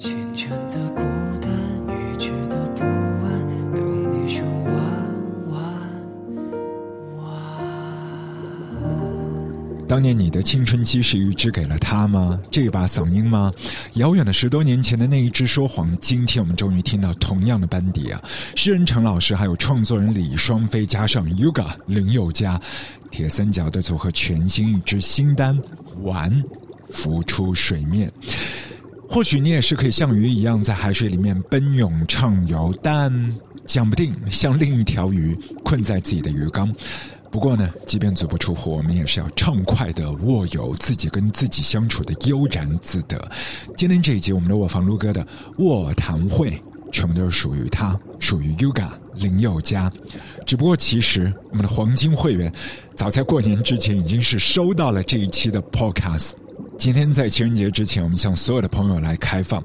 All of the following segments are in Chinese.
缱绻的孤单，预知的不安，等你说晚晚晚。当年你的青春期是预支给了他吗？这把嗓音吗？遥远的十多年前的那一只说谎，今天我们终于听到同样的班底啊！诗人陈老师，还有创作人李双飞，加上 Yoga 林宥嘉，铁三角的组合，全新一支新单《玩》浮出水面。或许你也是可以像鱼一样在海水里面奔涌畅游，但讲不定像另一条鱼困在自己的鱼缸。不过呢，即便足不出户，我们也是要畅快的握有自己跟自己相处的悠然自得。今天这一集，我们的卧房撸哥的卧谈会，全部都是属于他，属于 Yoga 林宥嘉。只不过其实我们的黄金会员，早在过年之前已经是收到了这一期的 Podcast。今天在情人节之前，我们向所有的朋友来开放，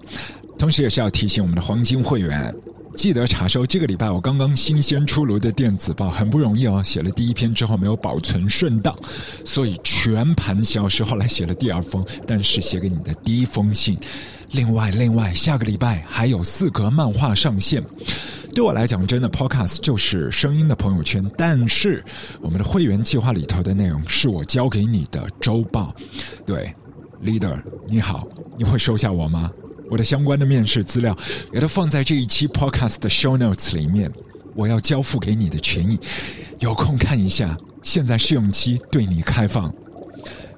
同时也是要提醒我们的黄金会员，记得查收这个礼拜我刚刚新鲜出炉的电子报，很不容易哦。写了第一篇之后没有保存顺当，所以全盘消失。后来写了第二封，但是写给你的第一封信。另外，另外，下个礼拜还有四格漫画上线。对我来讲，真的 Podcast 就是声音的朋友圈，但是我们的会员计划里头的内容是我交给你的周报，对。Leader，你好，你会收下我吗？我的相关的面试资料也都放在这一期 Podcast 的 Show Notes 里面。我要交付给你的权益，有空看一下。现在试用期对你开放。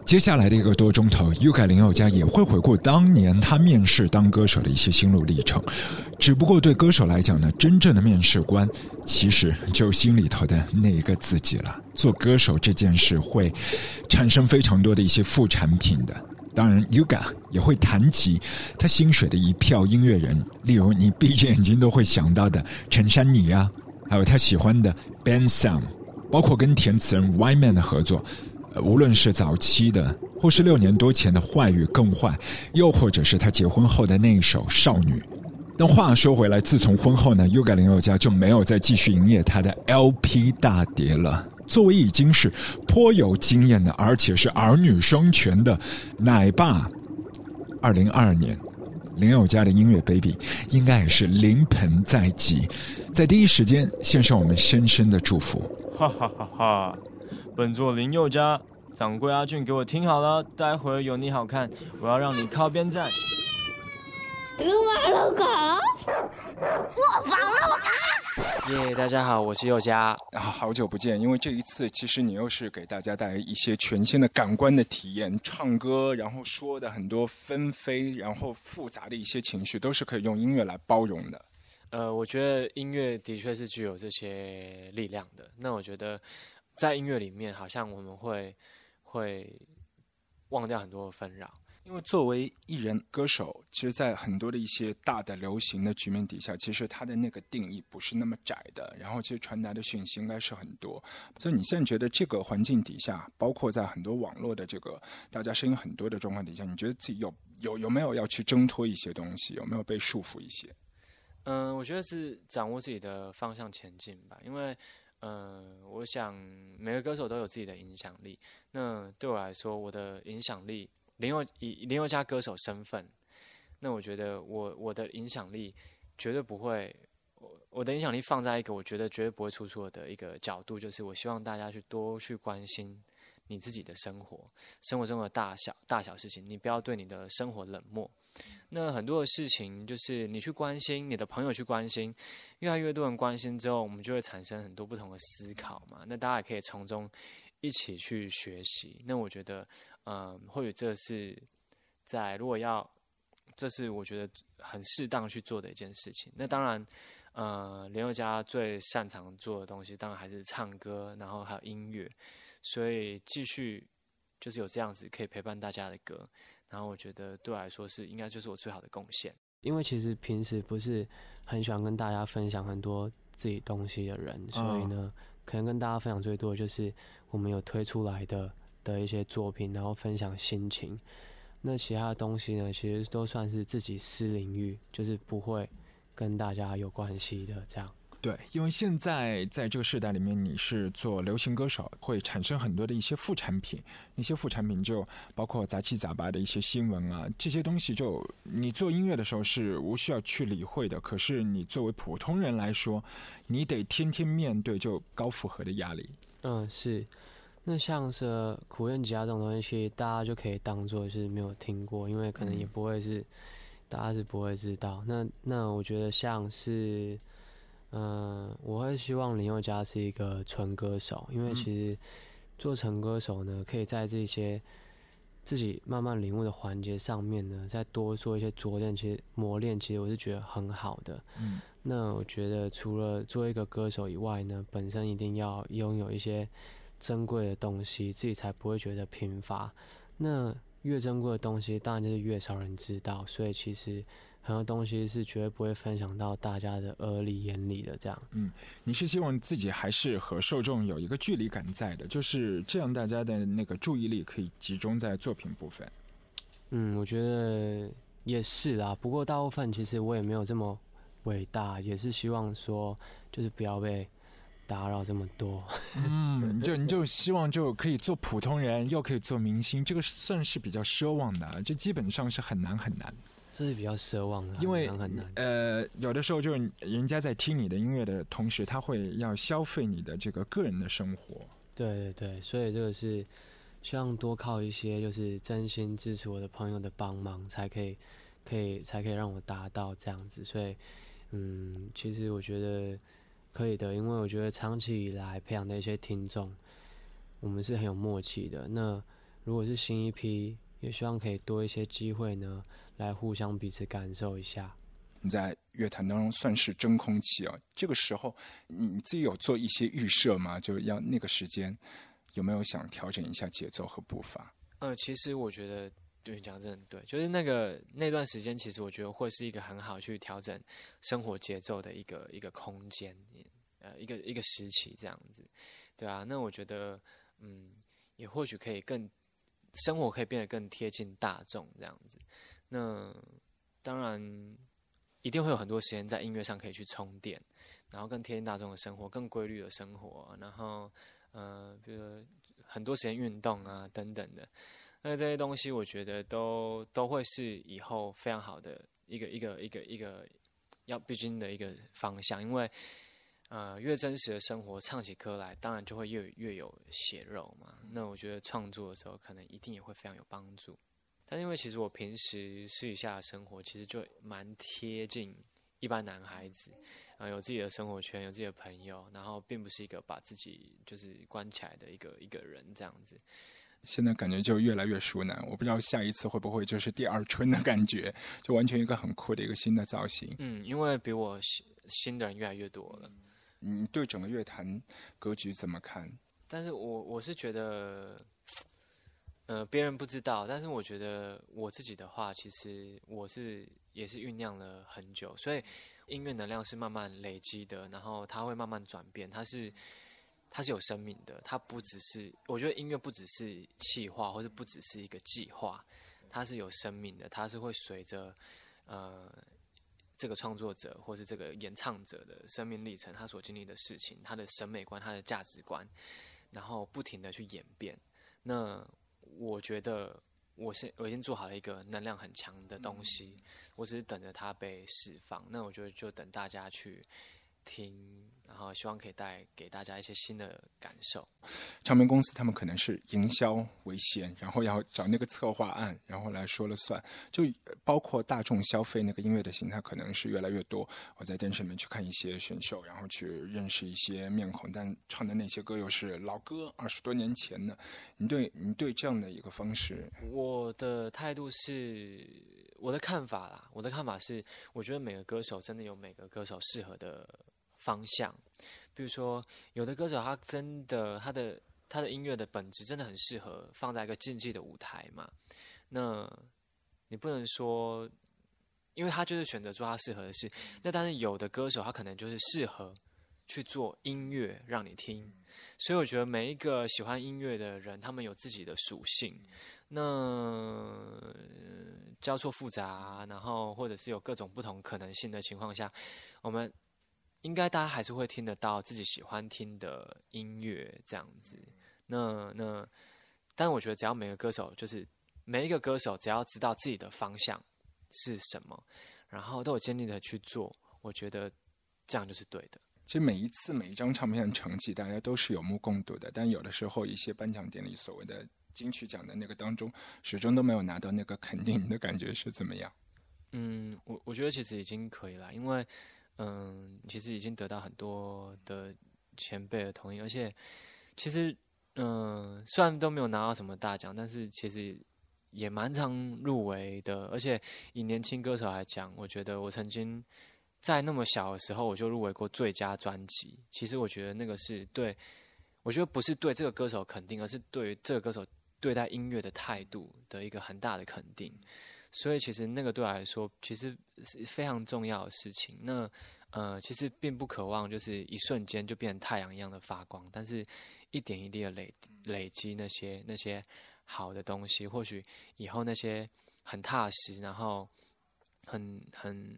接下来的一个多钟头，U 改林宥嘉也会回顾当年他面试当歌手的一些心路历程。只不过对歌手来讲呢，真正的面试官其实就心里头的那一个自己了。做歌手这件事会产生非常多的一些副产品的。当然，Yoga 也会谈及他薪水的一票音乐人，例如你闭着眼睛都会想到的陈珊妮啊，还有他喜欢的 Ben Sam，包括跟填词人 Y Man 的合作，无论是早期的，或是六年多前的坏与更坏，又或者是他结婚后的那一首少女。但话说回来，自从婚后呢，Yoga 林宥嘉就没有再继续营业他的 LP 大碟了。作为已经是颇有经验的，而且是儿女双全的奶爸，二零二二年林宥嘉的音乐 baby 应该也是临盆在即，在第一时间献上我们深深的祝福。哈哈哈哈！本座林宥嘉，掌柜阿俊，给我听好了，待会儿有你好看，我要让你靠边站。撸啊撸狗，我防了我。耶，大家好，我是宥嘉。啊，好久不见！因为这一次，其实你又是给大家带来一些全新的感官的体验，唱歌，然后说的很多纷飞，然后复杂的一些情绪，都是可以用音乐来包容的。呃，我觉得音乐的确是具有这些力量的。那我觉得，在音乐里面，好像我们会会忘掉很多纷扰。因为作为艺人歌手，其实，在很多的一些大的流行的局面底下，其实他的那个定义不是那么窄的，然后其实传达的讯息应该是很多。所以你现在觉得这个环境底下，包括在很多网络的这个大家声音很多的状况底下，你觉得自己有有有没有要去挣脱一些东西，有没有被束缚一些？嗯，我觉得是掌握自己的方向前进吧。因为，嗯，我想每个歌手都有自己的影响力。那对我来说，我的影响力。林宥以林宥嘉歌手身份，那我觉得我我的影响力绝对不会，我我的影响力放在一个我觉得绝对不会出错的一个角度，就是我希望大家去多去关心你自己的生活，生活中的大小大小事情，你不要对你的生活冷漠。那很多的事情就是你去关心，你的朋友去关心，越来越多人关心之后，我们就会产生很多不同的思考嘛。那大家也可以从中一起去学习。那我觉得。嗯，或许这是在如果要，这是我觉得很适当去做的一件事情。那当然，呃，林宥嘉最擅长做的东西，当然还是唱歌，然后还有音乐。所以继续就是有这样子可以陪伴大家的歌，然后我觉得对我来说是应该就是我最好的贡献。因为其实平时不是很喜欢跟大家分享很多自己东西的人，所以呢，可能跟大家分享最多的就是我们有推出来的。的一些作品，然后分享心情。那其他的东西呢，其实都算是自己私领域，就是不会跟大家有关系的这样。对，因为现在在这个时代里面，你是做流行歌手，会产生很多的一些副产品，那些副产品就包括杂七杂八的一些新闻啊，这些东西就你做音乐的时候是无需要去理会的。可是你作为普通人来说，你得天天面对就高负荷的压力。嗯，是。那像是苦练吉他这种东西，大家就可以当做是没有听过，因为可能也不会是大家是不会知道。那那我觉得像是。嗯，我会希望林宥嘉是一个纯歌手，因为其实做成歌手呢，可以在这些自己慢慢领悟的环节上面呢，再多做一些琢练，其实磨练，其实我是觉得很好的。嗯，那我觉得除了做一个歌手以外呢，本身一定要拥有一些珍贵的东西，自己才不会觉得贫乏。那越珍贵的东西，当然就是越少人知道，所以其实。很多东西是绝对不会分享到大家的耳里眼里的，这样。嗯，你是希望自己还是和受众有一个距离感在的，就是这样，大家的那个注意力可以集中在作品部分。嗯，我觉得也是啦。不过大部分其实我也没有这么伟大，也是希望说，就是不要被打扰这么多。嗯，就你就希望就可以做普通人，又可以做明星，这个算是比较奢望的，这基本上是很难很难。这是比较奢望的，因为很难。呃，有的时候就是人家在听你的音乐的同时，他会要消费你的这个个人的生活。对对对，所以这个是希望多靠一些就是真心支持我的朋友的帮忙，才可以可以才可以让我达到这样子。所以，嗯，其实我觉得可以的，因为我觉得长期以来培养的一些听众，我们是很有默契的。那如果是新一批，也希望可以多一些机会呢。来互相彼此感受一下。你在乐坛当中算是真空期啊，这个时候你自己有做一些预设吗？就是要那个时间有没有想调整一下节奏和步伐？呃，其实我觉得对你讲真的对，就是那个那段时间，其实我觉得会是一个很好去调整生活节奏的一个一个空间，呃，一个一个时期这样子，对啊。那我觉得，嗯，也或许可以更生活可以变得更贴近大众这样子。那当然，一定会有很多时间在音乐上可以去充电，然后更贴近大众的生活，更规律的生活，然后呃，比如很多时间运动啊等等的，那这些东西我觉得都都会是以后非常好的一个一个一个一个要必经的一个方向，因为呃越真实的生活唱起歌来，当然就会越越有血肉嘛。那我觉得创作的时候，可能一定也会非常有帮助。但因为其实我平时私底下的生活其实就蛮贴近一般男孩子，啊，有自己的生活圈，有自己的朋友，然后并不是一个把自己就是关起来的一个一个人这样子。现在感觉就越来越熟男，我不知道下一次会不会就是第二春的感觉，就完全一个很酷的一个新的造型。嗯，因为比我新新的人越来越多了。你对整个乐坛格局怎么看？但是我我是觉得。呃，别人不知道，但是我觉得我自己的话，其实我是也是酝酿了很久，所以音乐能量是慢慢累积的，然后它会慢慢转变，它是它是有生命的，它不只是我觉得音乐不只是气化，或者不只是一个计划，它是有生命的，它是会随着呃这个创作者或是这个演唱者的生命历程，他所经历的事情，他的审美观，他的价值观，然后不停的去演变，那。我觉得我是我已经做好了一个能量很强的东西，我只是等着它被释放。那我觉得就等大家去听。然后希望可以带给大家一些新的感受。唱片公司他们可能是营销为先，然后要找那个策划案，然后来说了算。就包括大众消费那个音乐的形态，可能是越来越多。我在电视里面去看一些选秀，然后去认识一些面孔，但唱的那些歌又是老歌，二十多年前的。你对你对这样的一个方式，我的态度是，我的看法啦。我的看法是，我觉得每个歌手真的有每个歌手适合的。方向，比如说，有的歌手他真的他的他的音乐的本质真的很适合放在一个竞技的舞台嘛？那你不能说，因为他就是选择做他适合的事。那但是有的歌手他可能就是适合去做音乐让你听。所以我觉得每一个喜欢音乐的人，他们有自己的属性。那交错复杂，然后或者是有各种不同可能性的情况下，我们。应该大家还是会听得到自己喜欢听的音乐这样子。那那，但我觉得只要每个歌手，就是每一个歌手，只要知道自己的方向是什么，然后都有坚定的去做，我觉得这样就是对的。其实每一次每一张唱片的成绩，大家都是有目共睹的。但有的时候，一些颁奖典礼所谓的金曲奖的那个当中，始终都没有拿到那个肯定。你的感觉是怎么样？嗯，我我觉得其实已经可以了，因为嗯，其实已经得到很多的前辈的同意，而且其实嗯，虽然都没有拿到什么大奖，但是其实也蛮常入围的。而且以年轻歌手来讲，我觉得我曾经。在那么小的时候，我就入围过最佳专辑。其实我觉得那个是对，我觉得不是对这个歌手肯定，而是对于这个歌手对待音乐的态度的一个很大的肯定。所以其实那个对我来说，其实是非常重要的事情。那呃，其实并不渴望就是一瞬间就变成太阳一样的发光，但是一点一滴的累累积那些那些好的东西，或许以后那些很踏实，然后很很。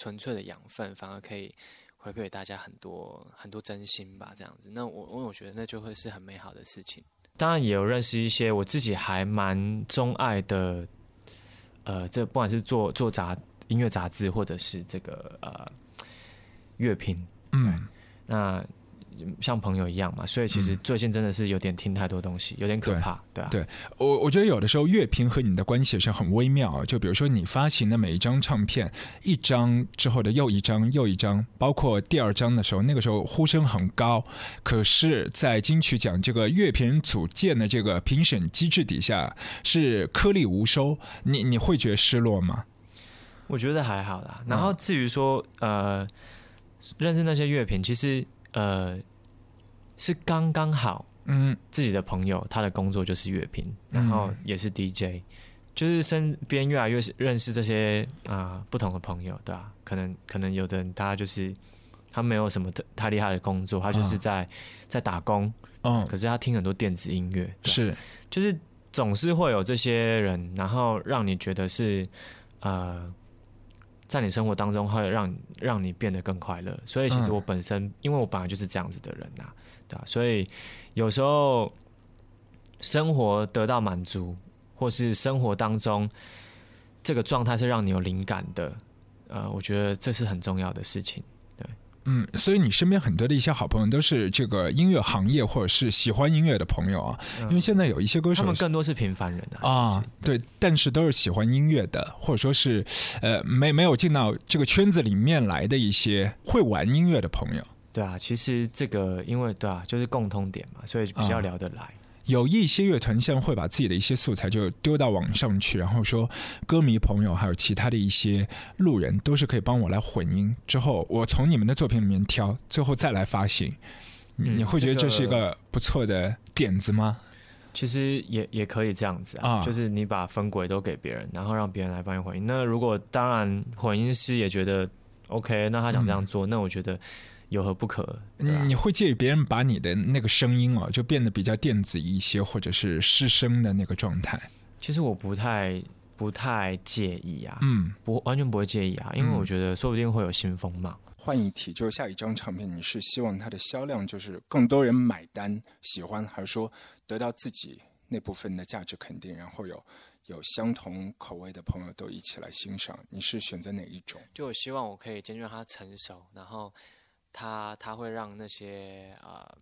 纯粹的养分反而可以回馈给大家很多很多真心吧，这样子。那我我我觉得那就会是很美好的事情。当然也有认识一些我自己还蛮钟爱的，呃，这不管是做做杂音乐杂志，或者是这个呃乐评，嗯，那。像朋友一样嘛，所以其实最近真的是有点听太多东西，有点可怕，对啊。对我，我觉得有的时候乐评和你的关系是很微妙。就比如说你发行的每一张唱片，一张之后的又一张又一张，包括第二张的时候，那个时候呼声很高，可是，在金曲奖这个乐评人组建的这个评审机制底下，是颗粒无收。你你会觉得失落吗？我觉得还好啦。然后至于说呃，认识那些乐评，其实。呃，是刚刚好，嗯，自己的朋友，他的工作就是乐评，然后也是 DJ，就是身边越来越认识这些啊不同的朋友，对吧？可能可能有的人他就是他没有什么太厉害的工作，他就是在在打工，嗯，可是他听很多电子音乐，是，就是总是会有这些人，然后让你觉得是呃。在你生活当中会让让你变得更快乐，所以其实我本身，因为我本来就是这样子的人呐，对吧？所以有时候生活得到满足，或是生活当中这个状态是让你有灵感的，呃，我觉得这是很重要的事情。嗯，所以你身边很多的一些好朋友都是这个音乐行业或者是喜欢音乐的朋友啊，因为现在有一些歌手，他们更多是平凡人啊。啊，对，但是都是喜欢音乐的，或者说是呃没没有进到这个圈子里面来的一些会玩音乐的朋友。对啊，其实这个因为对啊，就是共通点嘛，所以比较聊得来。有一些乐团现在会把自己的一些素材就丢到网上去，然后说歌迷朋友还有其他的一些路人都是可以帮我来混音，之后我从你们的作品里面挑，最后再来发行。你会觉得这是一个不错的点子吗？其实也也可以这样子啊，就是你把分轨都给别人，然后让别人来帮你混音。那如果当然混音师也觉得 OK，那他想这样做，那我觉得。有何不可？你会介意别人把你的那个声音哦，就变得比较电子一些，或者是失声的那个状态？其实我不太不太介意啊，嗯，不完全不会介意啊，因为我觉得说不定会有新风嘛。换一题，就是下一张唱片，你是希望它的销量就是更多人买单喜欢，还是说得到自己那部分的价值肯定，然后有有相同口味的朋友都一起来欣赏？你是选择哪一种？就我希望我可以兼具它成熟，然后。他他会让那些啊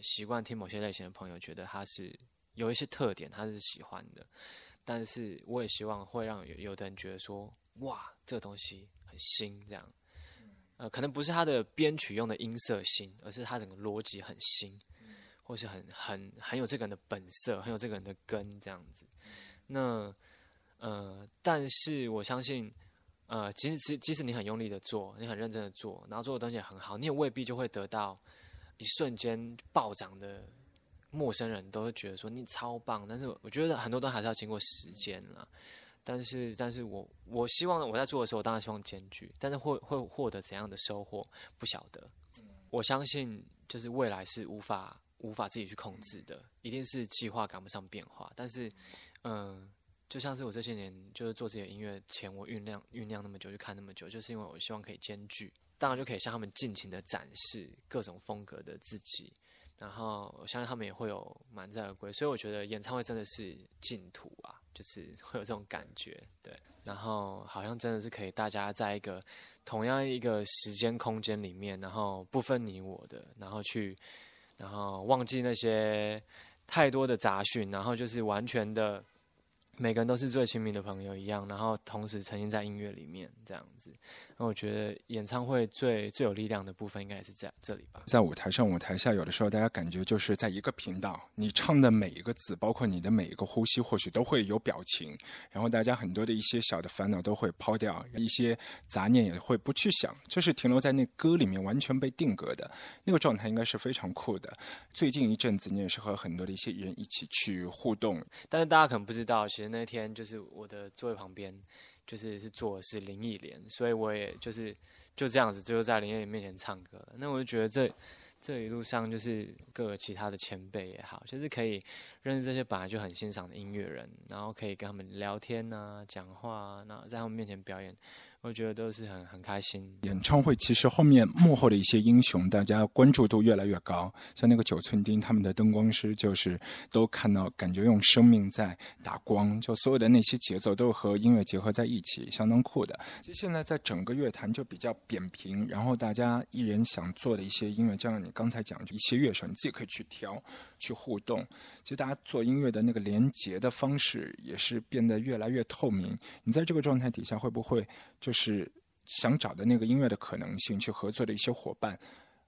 习惯听某些类型的朋友觉得他是有一些特点，他是喜欢的。但是我也希望会让有有的人觉得说，哇，这个东西很新，这样。呃，可能不是他的编曲用的音色新，而是他整个逻辑很新，或是很很很有这个人的本色，很有这个人的根，这样子。那呃，但是我相信。呃，即使即使你很用力的做，你很认真的做，然后做的东西也很好，你也未必就会得到一瞬间暴涨的。陌生人都会觉得说你超棒，但是我觉得很多东西还是要经过时间啦。但是，但是我我希望我在做的时候，我当然希望兼具，但是会会获得怎样的收获，不晓得。我相信，就是未来是无法无法自己去控制的，一定是计划赶不上变化。但是，嗯。就像是我这些年就是做自己的音乐前，我酝酿酝酿那么久，就看那么久，就是因为我希望可以兼具，当然就可以向他们尽情的展示各种风格的自己。然后我相信他们也会有满载而归，所以我觉得演唱会真的是净土啊，就是 会有这种感觉，对。然后好像真的是可以大家在一个同样一个时间空间里面，然后不分你我的，然后去，然后忘记那些太多的杂讯，然后就是完全的。每个人都是最亲密的朋友一样，然后同时沉浸在音乐里面这样子。那我觉得演唱会最最有力量的部分，应该也是在这里吧。在舞台上、舞台下，有的时候大家感觉就是在一个频道，你唱的每一个字，包括你的每一个呼吸，或许都会有表情。然后大家很多的一些小的烦恼都会抛掉，一些杂念也会不去想，就是停留在那歌里面，完全被定格的那个状态，应该是非常酷的。最近一阵子，你也是和很多的一些人一起去互动，但是大家可能不知道，其实。那天就是我的座位旁边，就是是坐的是林忆莲，所以我也就是就这样子，就在林忆莲面前唱歌。那我就觉得这这一路上就是各个其他的前辈也好，就是可以认识这些本来就很欣赏的音乐人，然后可以跟他们聊天呐、讲话啊，那在他们面前表演。我觉得都是很很开心。演唱会其实后面幕后的一些英雄，大家关注度越来越高。像那个九寸钉，他们的灯光师就是都看到，感觉用生命在打光，就所有的那些节奏都和音乐结合在一起，相当酷的。其实现在在整个乐坛就比较扁平，然后大家艺人想做的一些音乐，就像你刚才讲，一些乐手你自己可以去挑、去互动。其实大家做音乐的那个连接的方式也是变得越来越透明。你在这个状态底下，会不会？就是想找的那个音乐的可能性，去合作的一些伙伴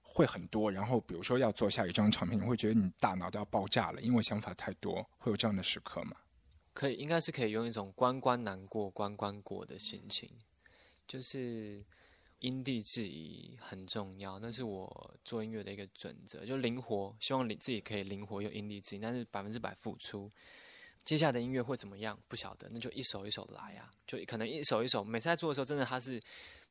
会很多。然后，比如说要做下一张唱片，你会觉得你大脑都要爆炸了，因为想法太多。会有这样的时刻吗？可以，应该是可以用一种关关难过关关过的心情，就是因地制宜很重要。那是我做音乐的一个准则，就灵活，希望你自己可以灵活又因地制宜，但是百分之百付出。接下来的音乐会怎么样？不晓得，那就一首一首来啊，就可能一首一首。每次在做的时候，真的它是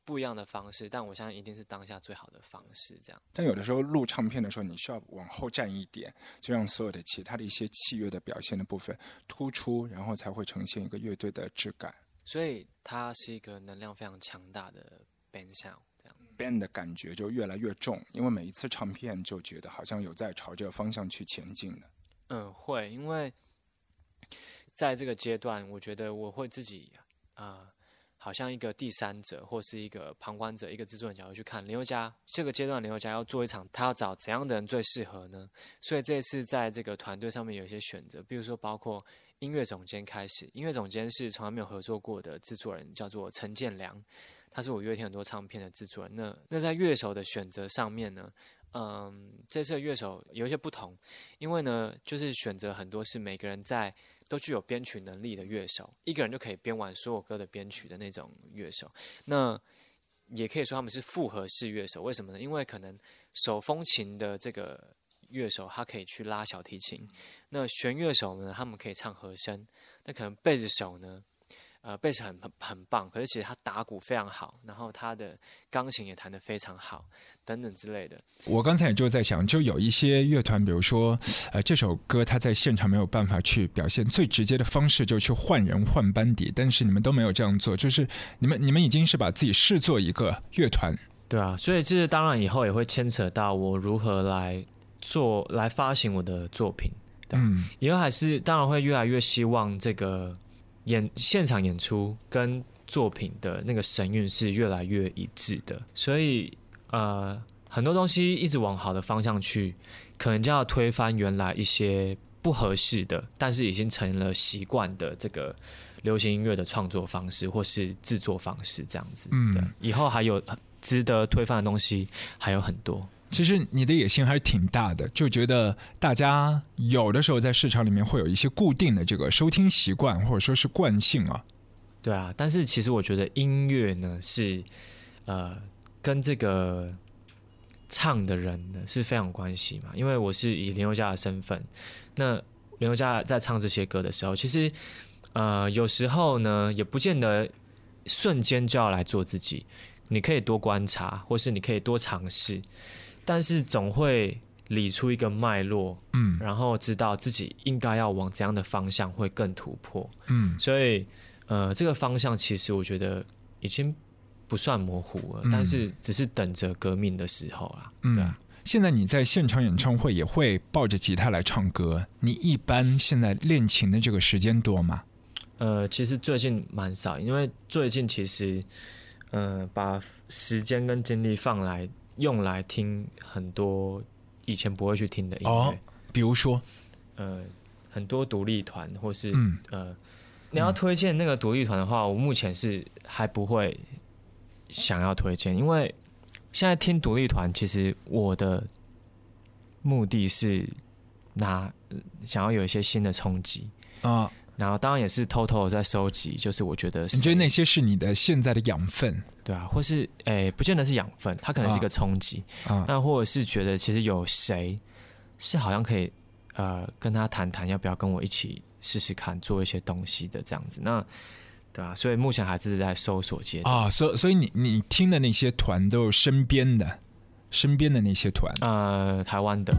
不一样的方式，但我相信一定是当下最好的方式。这样。但有的时候录唱片的时候，你需要往后站一点，就让所有的其他的一些器乐的表现的部分突出，然后才会呈现一个乐队的质感。所以它是一个能量非常强大的 band sound，band 的感觉就越来越重，因为每一次唱片就觉得好像有在朝这个方向去前进的。嗯，会，因为。在这个阶段，我觉得我会自己啊，好像一个第三者或是一个旁观者，一个制作人角度去看林宥嘉这个阶段，林宥嘉要做一场，他要找怎样的人最适合呢？所以这次在这个团队上面有一些选择，比如说包括音乐总监开始，音乐总监是从来没有合作过的制作人，叫做陈建良，他是我乐天很多唱片的制作人。那那在乐手的选择上面呢？嗯，这次乐手有一些不同，因为呢，就是选择很多是每个人在都具有编曲能力的乐手，一个人就可以编完所有歌的编曲的那种乐手。那也可以说他们是复合式乐手，为什么呢？因为可能手风琴的这个乐手他可以去拉小提琴，那弦乐手呢，他们可以唱和声，那可能贝斯手呢？呃，贝斯很很很棒，可是其实他打鼓非常好，然后他的钢琴也弹得非常好，等等之类的。我刚才也就在想，就有一些乐团，比如说，呃，这首歌他在现场没有办法去表现，最直接的方式就去换人换班底，但是你们都没有这样做，就是你们你们已经是把自己视作一个乐团，对啊，所以这当然以后也会牵扯到我如何来做来发行我的作品，嗯，以后还是当然会越来越希望这个。演现场演出跟作品的那个神韵是越来越一致的，所以呃很多东西一直往好的方向去，可能就要推翻原来一些不合适的，但是已经成了习惯的这个流行音乐的创作方式或是制作方式这样子。嗯，以后还有值得推翻的东西还有很多。其实你的野心还是挺大的，就觉得大家有的时候在市场里面会有一些固定的这个收听习惯，或者说是惯性啊。对啊，但是其实我觉得音乐呢是呃跟这个唱的人呢是非常关系嘛，因为我是以林宥嘉的身份，那林宥嘉在唱这些歌的时候，其实呃有时候呢也不见得瞬间就要来做自己，你可以多观察，或是你可以多尝试。但是总会理出一个脉络，嗯然后知道自己应该要往怎样的方向会更突破。嗯所以，呃，这个方向其实我觉得已经不算模糊了，嗯但是只是等着革命的时候啦。对嗯啊，。现在你在现场演唱会也会抱着吉他来唱歌，你一般现在练琴的这个时间多吗？呃，其实最近蛮少，因为最近其实，呃，把时间跟精力放来用来听很多以前不会去听的音乐，哦比如说，呃，很多独立团或是、嗯。呃，你要推荐那个独立团的话，我目前是还不会想要推荐，因为现在听独立团，其实我的目的是拿呃想要有一些新的冲击。啊、然后当然也是偷偷的在收集，就是我觉得你觉得谁那些是你的现在的养分？对啊，或是诶，不见得是养分，它可能是一个冲击，啊？那或者是觉得其实有谁是好像可以呃跟他谈谈，要不要跟我一起试试看做一些东西的这样子，那对啊、所以目前还是在搜索阶段。啊，所所以你你听的那些团都是身边的，身边的那些团？呃，台湾的，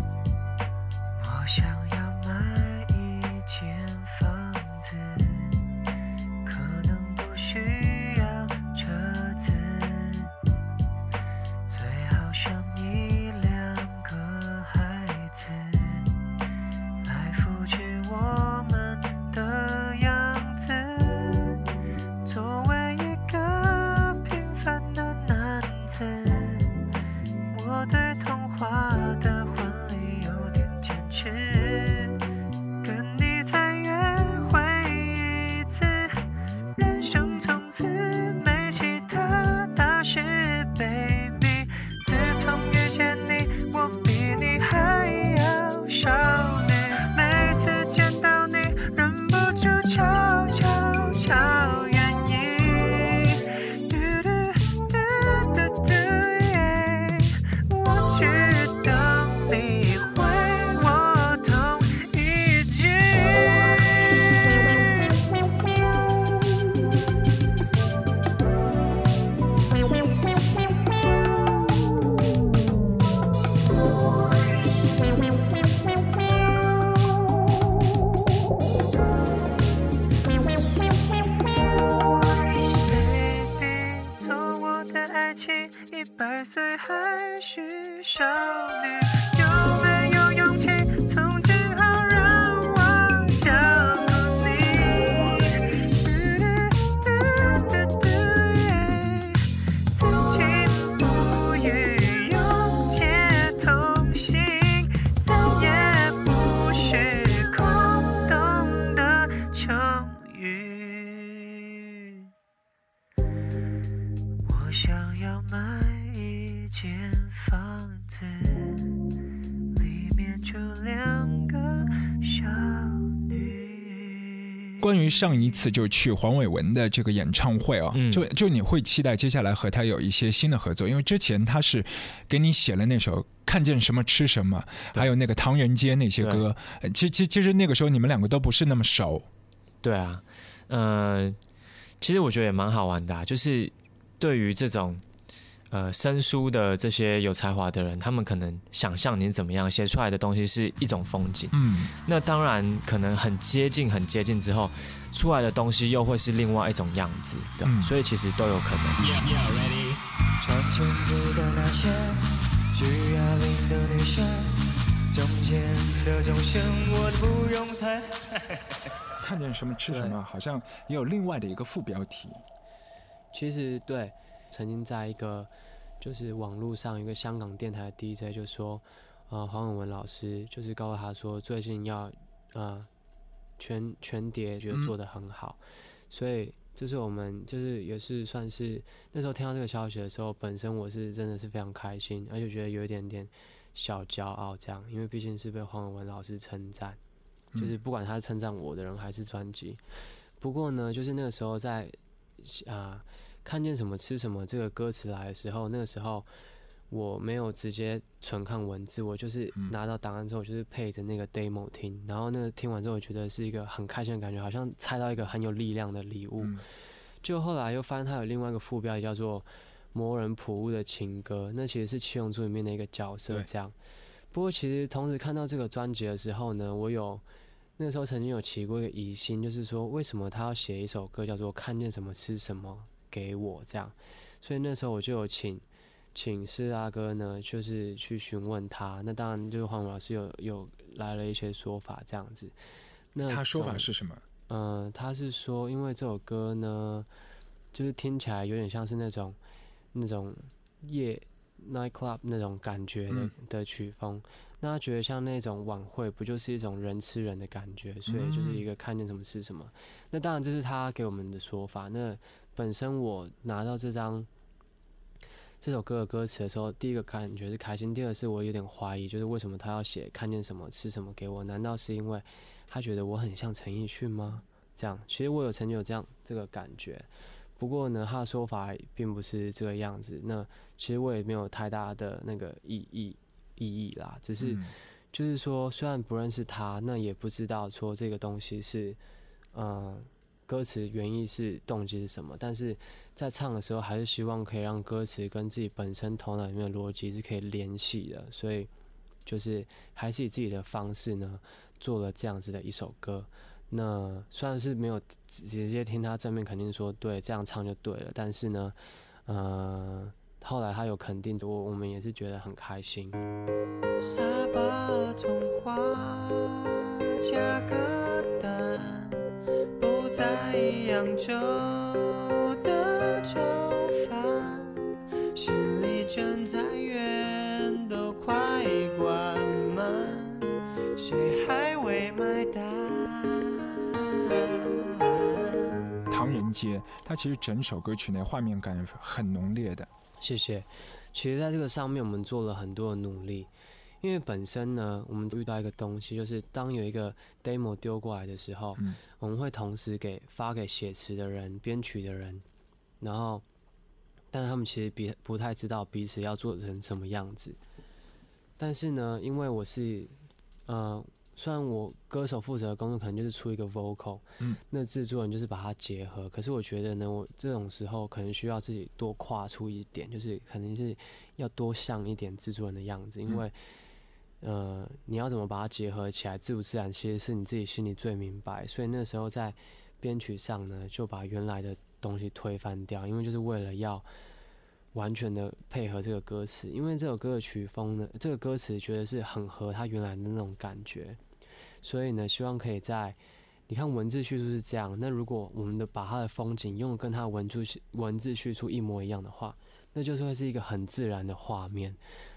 关于上一次就去黄伟文的这个演唱会哦，嗯。就就你会期待接下来和他有一些新的合作，因为之前他是给你写了那首《看见什么吃什么》，还有那个《唐人街》那些歌，呃其其其实那个时候你们两个都不是那么熟，对啊，呃，其实我觉得也蛮好玩的、啊，就是对于这种呃生疏的这些有才华的人，他们可能想象你怎么样写出来的东西是一种风景，嗯那当然可能很接近很接近之后出来的东西又会是另外一种样子，对、嗯所以其实都有可能。穿裙子的那些举哑铃的女生，中间的钟声我不用猜。看见什么吃什么，好像也有另外的一个副标题。其实对，曾经在一个就是网络上一个香港电台的 DJ 就说，呃，黄永文老师就是告诉他说，最近要呃全全碟觉得做得很好，所以就是我们就是也是算是那时候听到这个消息的时候，本身我是真的是非常开心，而且觉得有一点点小骄傲这样，因为毕竟是被黄永文老师称赞，就是不管他是称赞我的人还是专辑。不过呢，就是那个时候在啊、看见什么吃什么这个歌词来的时候，那个时候我没有直接纯看文字，我就是嗯拿到档案之后，就是配着那个 demo 听，然后那个听完之后，我觉得是一个很开心的感觉，好像猜到一个很有力量的礼物。嗯就后来又发现它有另外一个副标题叫做《魔人普乌的情歌》，那其实是七龙珠里面的一个角色这样。不过其实同时看到这个专辑的时候呢，我有那个时候曾经有起过一个疑心，就是说为什么他要写一首歌叫做《看见什么吃什么给我》这样，所以那时候我就有请请施大哥呢，就是去询问他。那当然就是黄老师有有来了一些说法这样子。那他说法是什么？嗯、他是说，因为这首歌呢，就是听起来有点像是那种那种夜 night club 那种感觉的、嗯的曲风。那他觉得像那种晚会，不就是一种人吃人的感觉？所以就是一个看见什么是什么。那当然这是他给我们的说法。那本身我拿到这张这首歌的歌词的时候，第一个感觉是开心，第二个是我有点怀疑，就是为什么他要写看见什么吃什么给我？难道是因为他觉得我很像陈奕迅吗？这样，其实我有曾经有这样这个感觉，不过呢，他的说法并不是这个样子。那其实我也没有太大的那个意义意义啦，只是嗯就是说，虽然不认识他，那也不知道说这个东西是，嗯、歌词原意是动机是什么，但是在唱的时候，还是希望可以让歌词跟自己本身头脑里面的逻辑是可以联系的，所以就是还是以自己的方式呢，做了这样子的一首歌。那虽然是没有直接听他正面肯定说对这样唱就对了，但是呢，呃，后来他有肯定我，我们也是觉得很开心。在扬州的炒饭，心里正在怨都快关门，谁还未买单？唐人街，它其实整首歌曲内画面感很浓烈的。谢谢。其实，在这个上面，我们做了很多的努力，因为本身呢，我们遇到一个东西，就是当有一个 demo 丢过来的时候，嗯我们会同时给发给写词的人、编曲的人，然后，但是他们其实比不太知道彼此要做成什么样子。但是呢，因为我是，呃，虽然我歌手负责的工作可能就是出一个 vocal，嗯，那制作人就是把它结合。可是我觉得呢，我这种时候可能需要自己多跨出一点，就是可能是要多像一点制作人的样子，因为，呃，你要怎么把它结合起来，自不自然，其实是你自己心里最明白。所以那时候在编曲上呢，就把原来的东西推翻掉，因为就是为了要完全的配合这个歌词，因为这首歌的曲风呢，这个歌词觉得是很合它原来的那种感觉，所以呢，希望可以在你看文字叙述是这样，那如果我们的把它的风景用跟它文字文字叙述一模一样的话，那就是会是一个很自然的画面。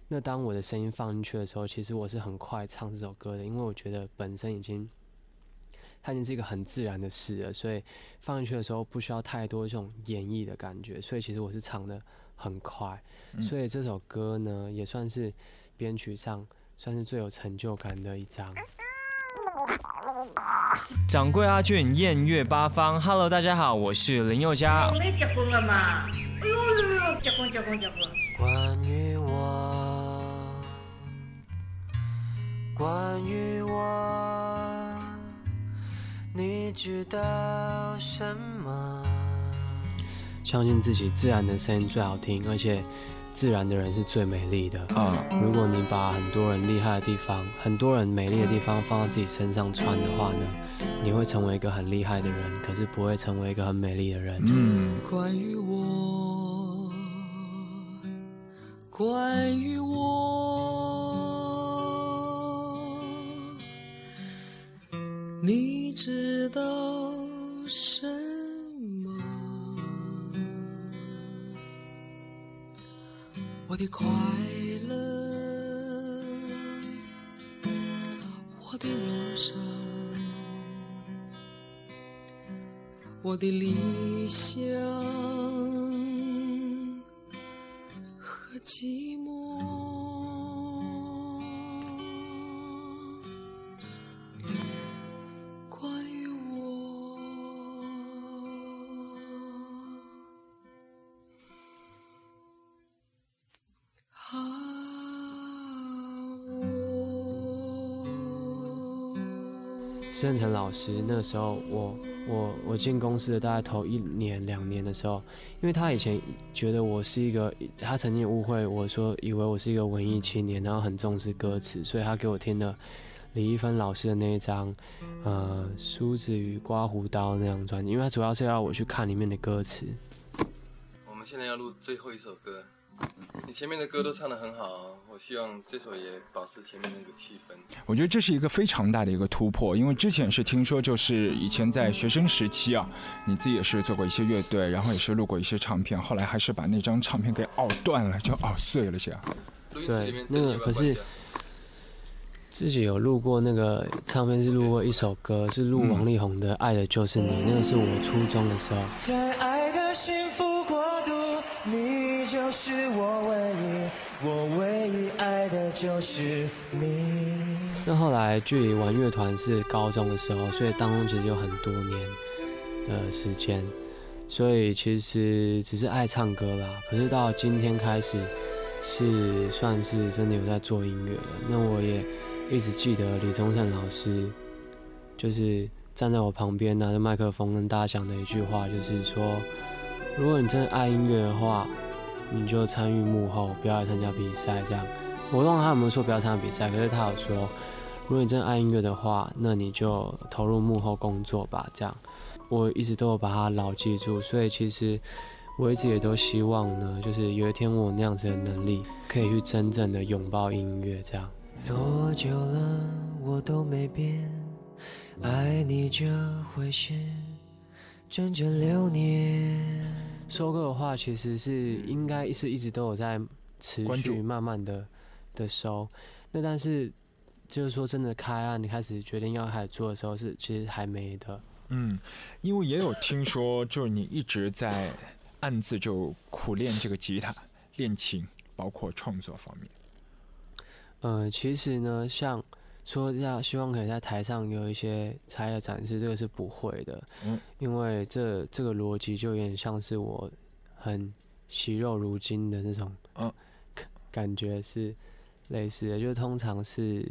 那当我的声音放进去的时候，其实我是很快唱这首歌的，因为我觉得本身已经它已经是一个很自然的事了，所以放进去的时候不需要太多这种演绎的感觉，所以其实我是唱的很快，嗯所以这首歌呢也算是编曲上算是最有成就感的一张。掌柜阿俊艳月八方，Hello，大家好，我是林宥嘉。你结婚了嘛？哎呦呦呦，结婚结婚结婚！关于我，关于我，你知道什么？相信自己自然的声音最好听，而且自然的人是最美丽的。啊，如果你把很多人厉害的地方、很多人美丽的地方放到自己身上穿的话呢，你会成为一个很厉害的人，可是不会成为一个很美丽的人。嗯，关于我，关于我，你知道什么？我的快乐，我的忧伤。我的理想和我。施恩成老师那时候我我我进公司的大概头一年两年的时候，因为他以前觉得我是一个，他曾经误会我说以为我是一个文艺青年，然后很重视歌词，所以他给我听了李易峰老师的那一张呃《梳子与刮胡刀》那张专辑，因为他主要是要我去看里面的歌词。我们现在要录最后一首歌，你前面的歌都唱得很好，哦我希望这首也保持前面那个气氛。我觉得这是一个非常大的一个突破，因为之前是听说，就是以前在学生时期啊，你自己也是做过一些乐队，然后也是录过一些唱片，后来还是把那张唱片给拗断了，就拗碎了这样。对那个可是自己有录过那个唱片，是录过一首歌，是录王力宏的《爱的就是你》，那个是我初中的时候。是你。那后来距离玩乐团是高中的时候，所以当中其实有很多年的时间，所以其实只是爱唱歌啦。可是到今天开始，是算是真的有在做音乐了。那我也一直记得李宗盛老师，就是站在我旁边拿着麦克风跟大家讲的一句话，就是说，如果你真的爱音乐的话，你就参与幕后，不要来参加比赛这样。我忘了他有没有说不要参加比赛，可是他有说，如果你真的爱音乐的话，那你就投入幕后工作吧。这样，我一直都有把它牢记住，所以其实我一直也都希望呢，就是有一天我那样子的能力，可以去真正的拥抱音乐。这样，多久了，我都没变，爱你这回事，整整六年。收歌的话，其实是应该是一直都有在持续慢慢的的收。那但是就是说真的开案，你开始决定要开始做的时候，是其实还没的。嗯，因为也有听说，就是你一直在暗自就苦练这个吉他、练琴，包括创作方面。呃，其实呢，像说要希望可以在台上有一些才艺的展示，这个是不会的，嗯，因为这这个逻辑就有点像是我很惜肉如金的那种，感觉是类似的，就通常是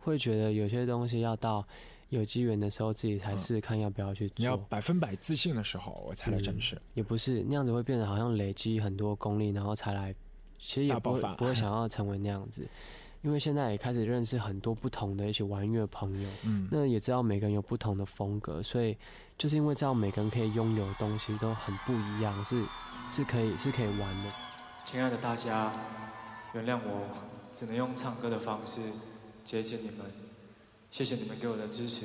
会觉得有些东西要到有机缘的时候自己才嗯试试看要不要去做你要做，百分百自信的时候，我才来展示。也不是那样子会变得好像累积很多功力，然后才来，其实也不会不会想要成为那样子，因为现在也开始认识很多不同的一起玩乐朋友，嗯，那也知道每个人有不同的风格，所以就是因为知道每个人可以拥有的东西都很不一样，是是可以是可以玩的。亲爱的大家，原谅我只能用唱歌的方式接近你们。谢谢你们给我的支持，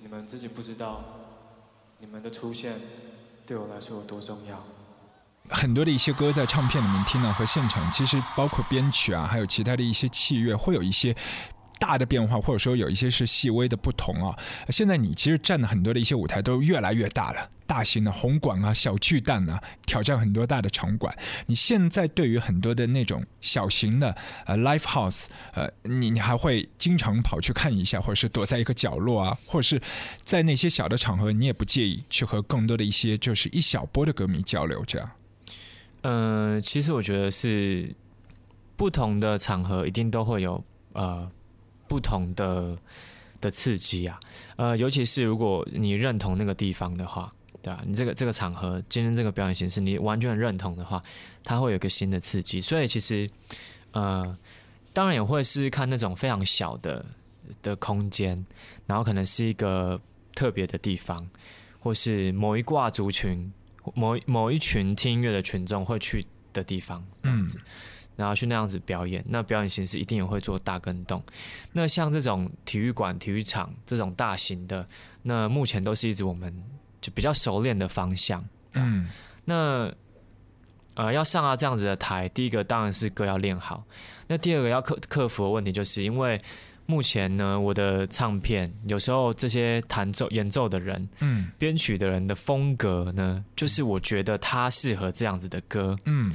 你们自己不知道，你们的出现对我来说有多重要。很多的一些歌在唱片里面听到和现场，其实包括编曲啊，还有其他的一些器乐，会有一些大的变化，或者说有一些是细微的不同啊。现在你其实站的很多的一些舞台都越来越大了，大型的红馆啊、小巨蛋啊，挑战很多大的场馆。你现在对于很多的那种小型的呃 live house，呃，你你还会经常跑去看一下，或者是躲在一个角落啊，或者是在那些小的场合，你也不介意去和更多的一些就是一小波的歌迷交流，这样。嗯，其实我觉得是不同的场合一定都会有呃不同的的刺激啊，呃，尤其是如果你认同那个地方的话，对吧、你这个这个场合今天这个表演形式你完全认同的话，它会有一个新的刺激，所以其实呃，当然也会是看那种非常小的的空间，然后可能是一个特别的地方，或是某一挂族群。某某一群听音乐的群众会去的地方，这样子，然后去那样子表演。那表演形式一定也会做大跟动。那像这种体育馆、体育场这种大型的，那目前都是一直我们就比较熟练的方向。嗯那呃，要上啊这样子的台，第一个当然是歌要练好。那第二个要克克服的问题，就是因为目前呢，我的唱片有时候这些弹奏演奏的人，嗯编曲的人的风格呢，就是我觉得他适合这样子的歌，嗯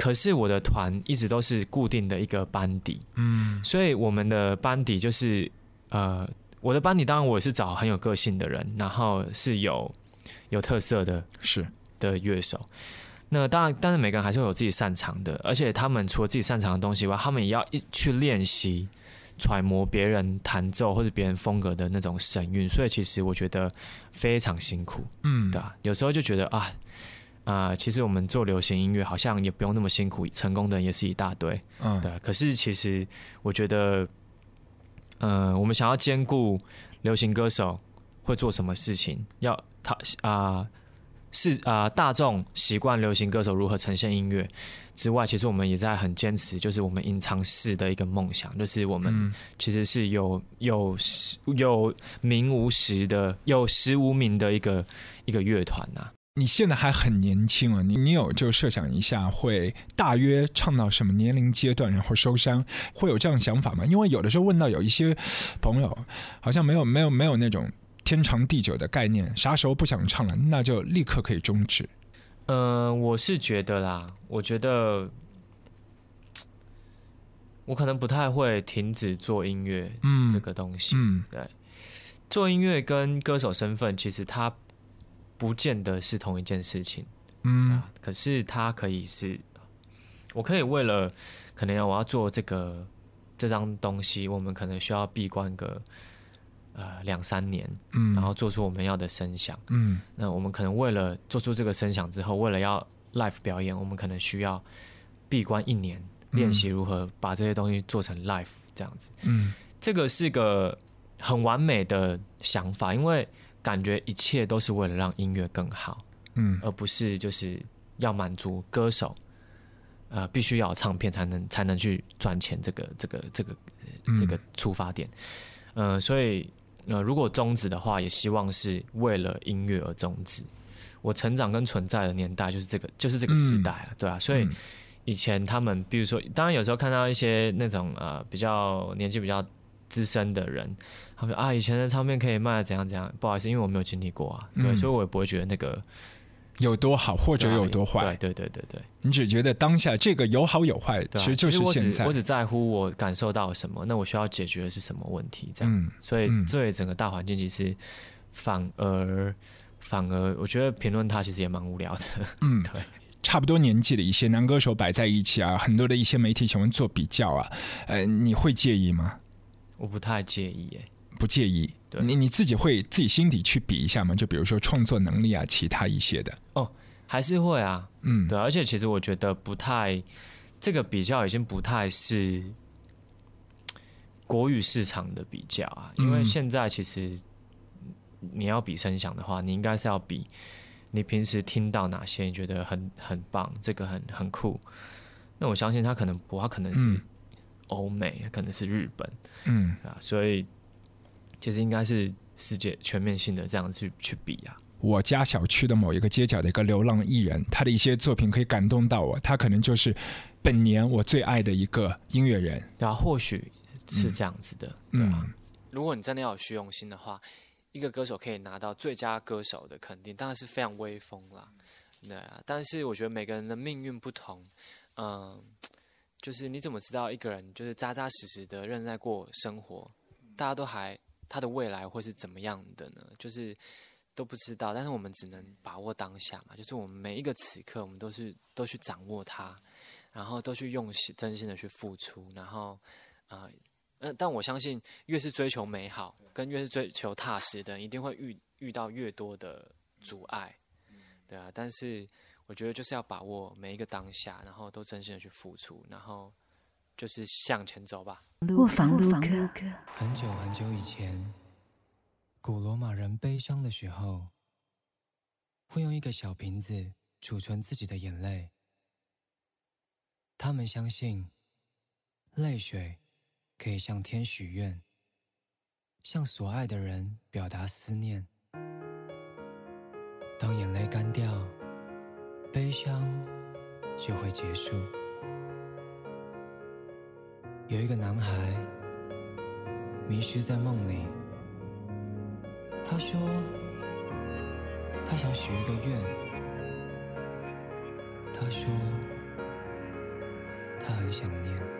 可是我的团一直都是固定的一个班底，嗯所以我们的班底就是呃，我的班底当然我也是找很有个性的人，然后是有有特色的是的乐手。那当然，但是每个人还是会有自己擅长的，而且他们除了自己擅长的东西以外，他们也要一去练习，揣摩别人弹奏或者别人风格的那种神韵，所以其实我觉得非常辛苦，嗯，对吧，有时候就觉得啊。啊、其实我们做流行音乐好像也不用那么辛苦，成功的人也是一大堆。嗯，对，可是其实我觉得，呃，我们想要兼顾流行歌手会做什么事情，要他啊、是啊、大众习惯流行歌手如何呈现音乐之外，其实我们也在很坚持，就是我们隐藏式的一个梦想，就是我们嗯。其实是有有有名无实的，有实无名的一个一个乐团呐、你现在还很年轻啊，你你有就设想一下，会大约唱到什么年龄阶段，然后收山，会有这样想法吗？因为有的时候问到有一些朋友，好像没有没有没有那种天长地久的概念，啥时候不想唱了，那就立刻可以终止。呃，我是觉得啦，我觉得我可能不太会停止做音乐嗯，这个东西。嗯对做音乐跟歌手身份，其实它不见得是同一件事情嗯啊。可是它可以是，我可以为了可能要我要做这个这张东西，我们可能需要闭关个呃两三年，嗯，然后做出我们要的声响。嗯那我们可能为了做出这个声响之后，为了要 live 表演，我们可能需要闭关一年，练习如何把这些东西做成 live 这样子。嗯这个是个很完美的想法，因为感觉一切都是为了让音乐更好，嗯而不是就是要满足歌手。呃，必须要有唱片才能才能去赚钱，这个这个这个嗯这个出发点。呃，所以呃，如果终止的话，也希望是为了音乐而终止。我成长跟存在的年代就是这个，就是这个时代啊，对啊，所以嗯以前他们，比如说，当然有时候看到一些那种呃比较年纪比较资深的人，他们说啊，以前的唱片可以卖得怎样怎样，不好意思，因为我没有经历过啊，对，嗯所以我也不会觉得那个有多好或者有多坏，对对对对对。你只觉得当下这个有好有坏，对啊，其实就是我现在只我。只在乎我感受到什么，那我需要解决的是什么问题，这样。嗯所以嗯对整个大环境其实反而反而，我觉得评论它其实也蛮无聊的。嗯，对，差不多年纪的一些男歌手摆在一起啊，很多的一些媒体喜欢做比较啊，呃，你会介意吗？我不太介意耶。不介意。对你你自己会自己心底去比一下吗？就比如说创作能力啊，其他一些的。哦还是会啊，嗯，对啊，而且其实我觉得不太，这个比较已经不太是国语市场的比较啊，因为嗯现在其实你要比声响的话，你应该是要比你平时听到哪些你觉得很很棒，这个很很酷。那我相信他可能不，他可能是嗯欧美，可能是日本嗯啊，所以其实应该是世界全面性的这样去去比啊。我家小区的某一个街角的一个流浪艺人，他的一些作品可以感动到我，他可能就是本年我最爱的一个音乐人。对啊，或许是这样子的，对啊。嗯如果你真的要有虚荣心的话，一个歌手可以拿到最佳歌手的肯定，当然是非常威风啦。对啊，但是我觉得每个人的命运不同，嗯、就是你怎么知道一个人就是扎扎实实的认真在过生活，大家都还他的未来会是怎么样的呢？就是都不知道，但是我们只能把握当下嘛，就是我们每一个此刻，我们都是都去掌握它，然后都去用心真心的去付出，然后啊。呃呃，但我相信，越是追求美好，跟越是追求踏实的人，一定会遇遇到越多的阻碍，对啊。但是我觉得就是要把握每一个当下，然后都真心的去付出，然后就是向前走吧。卧房录歌。很久很久以前，古罗马人悲伤的时候，会用一个小瓶子储存自己的眼泪。他们相信，泪水可以向天许愿，向所爱的人表达思念。当眼泪干掉，悲伤就会结束。有一个男孩迷失在梦里，他说他想许一个愿，他说他很想念。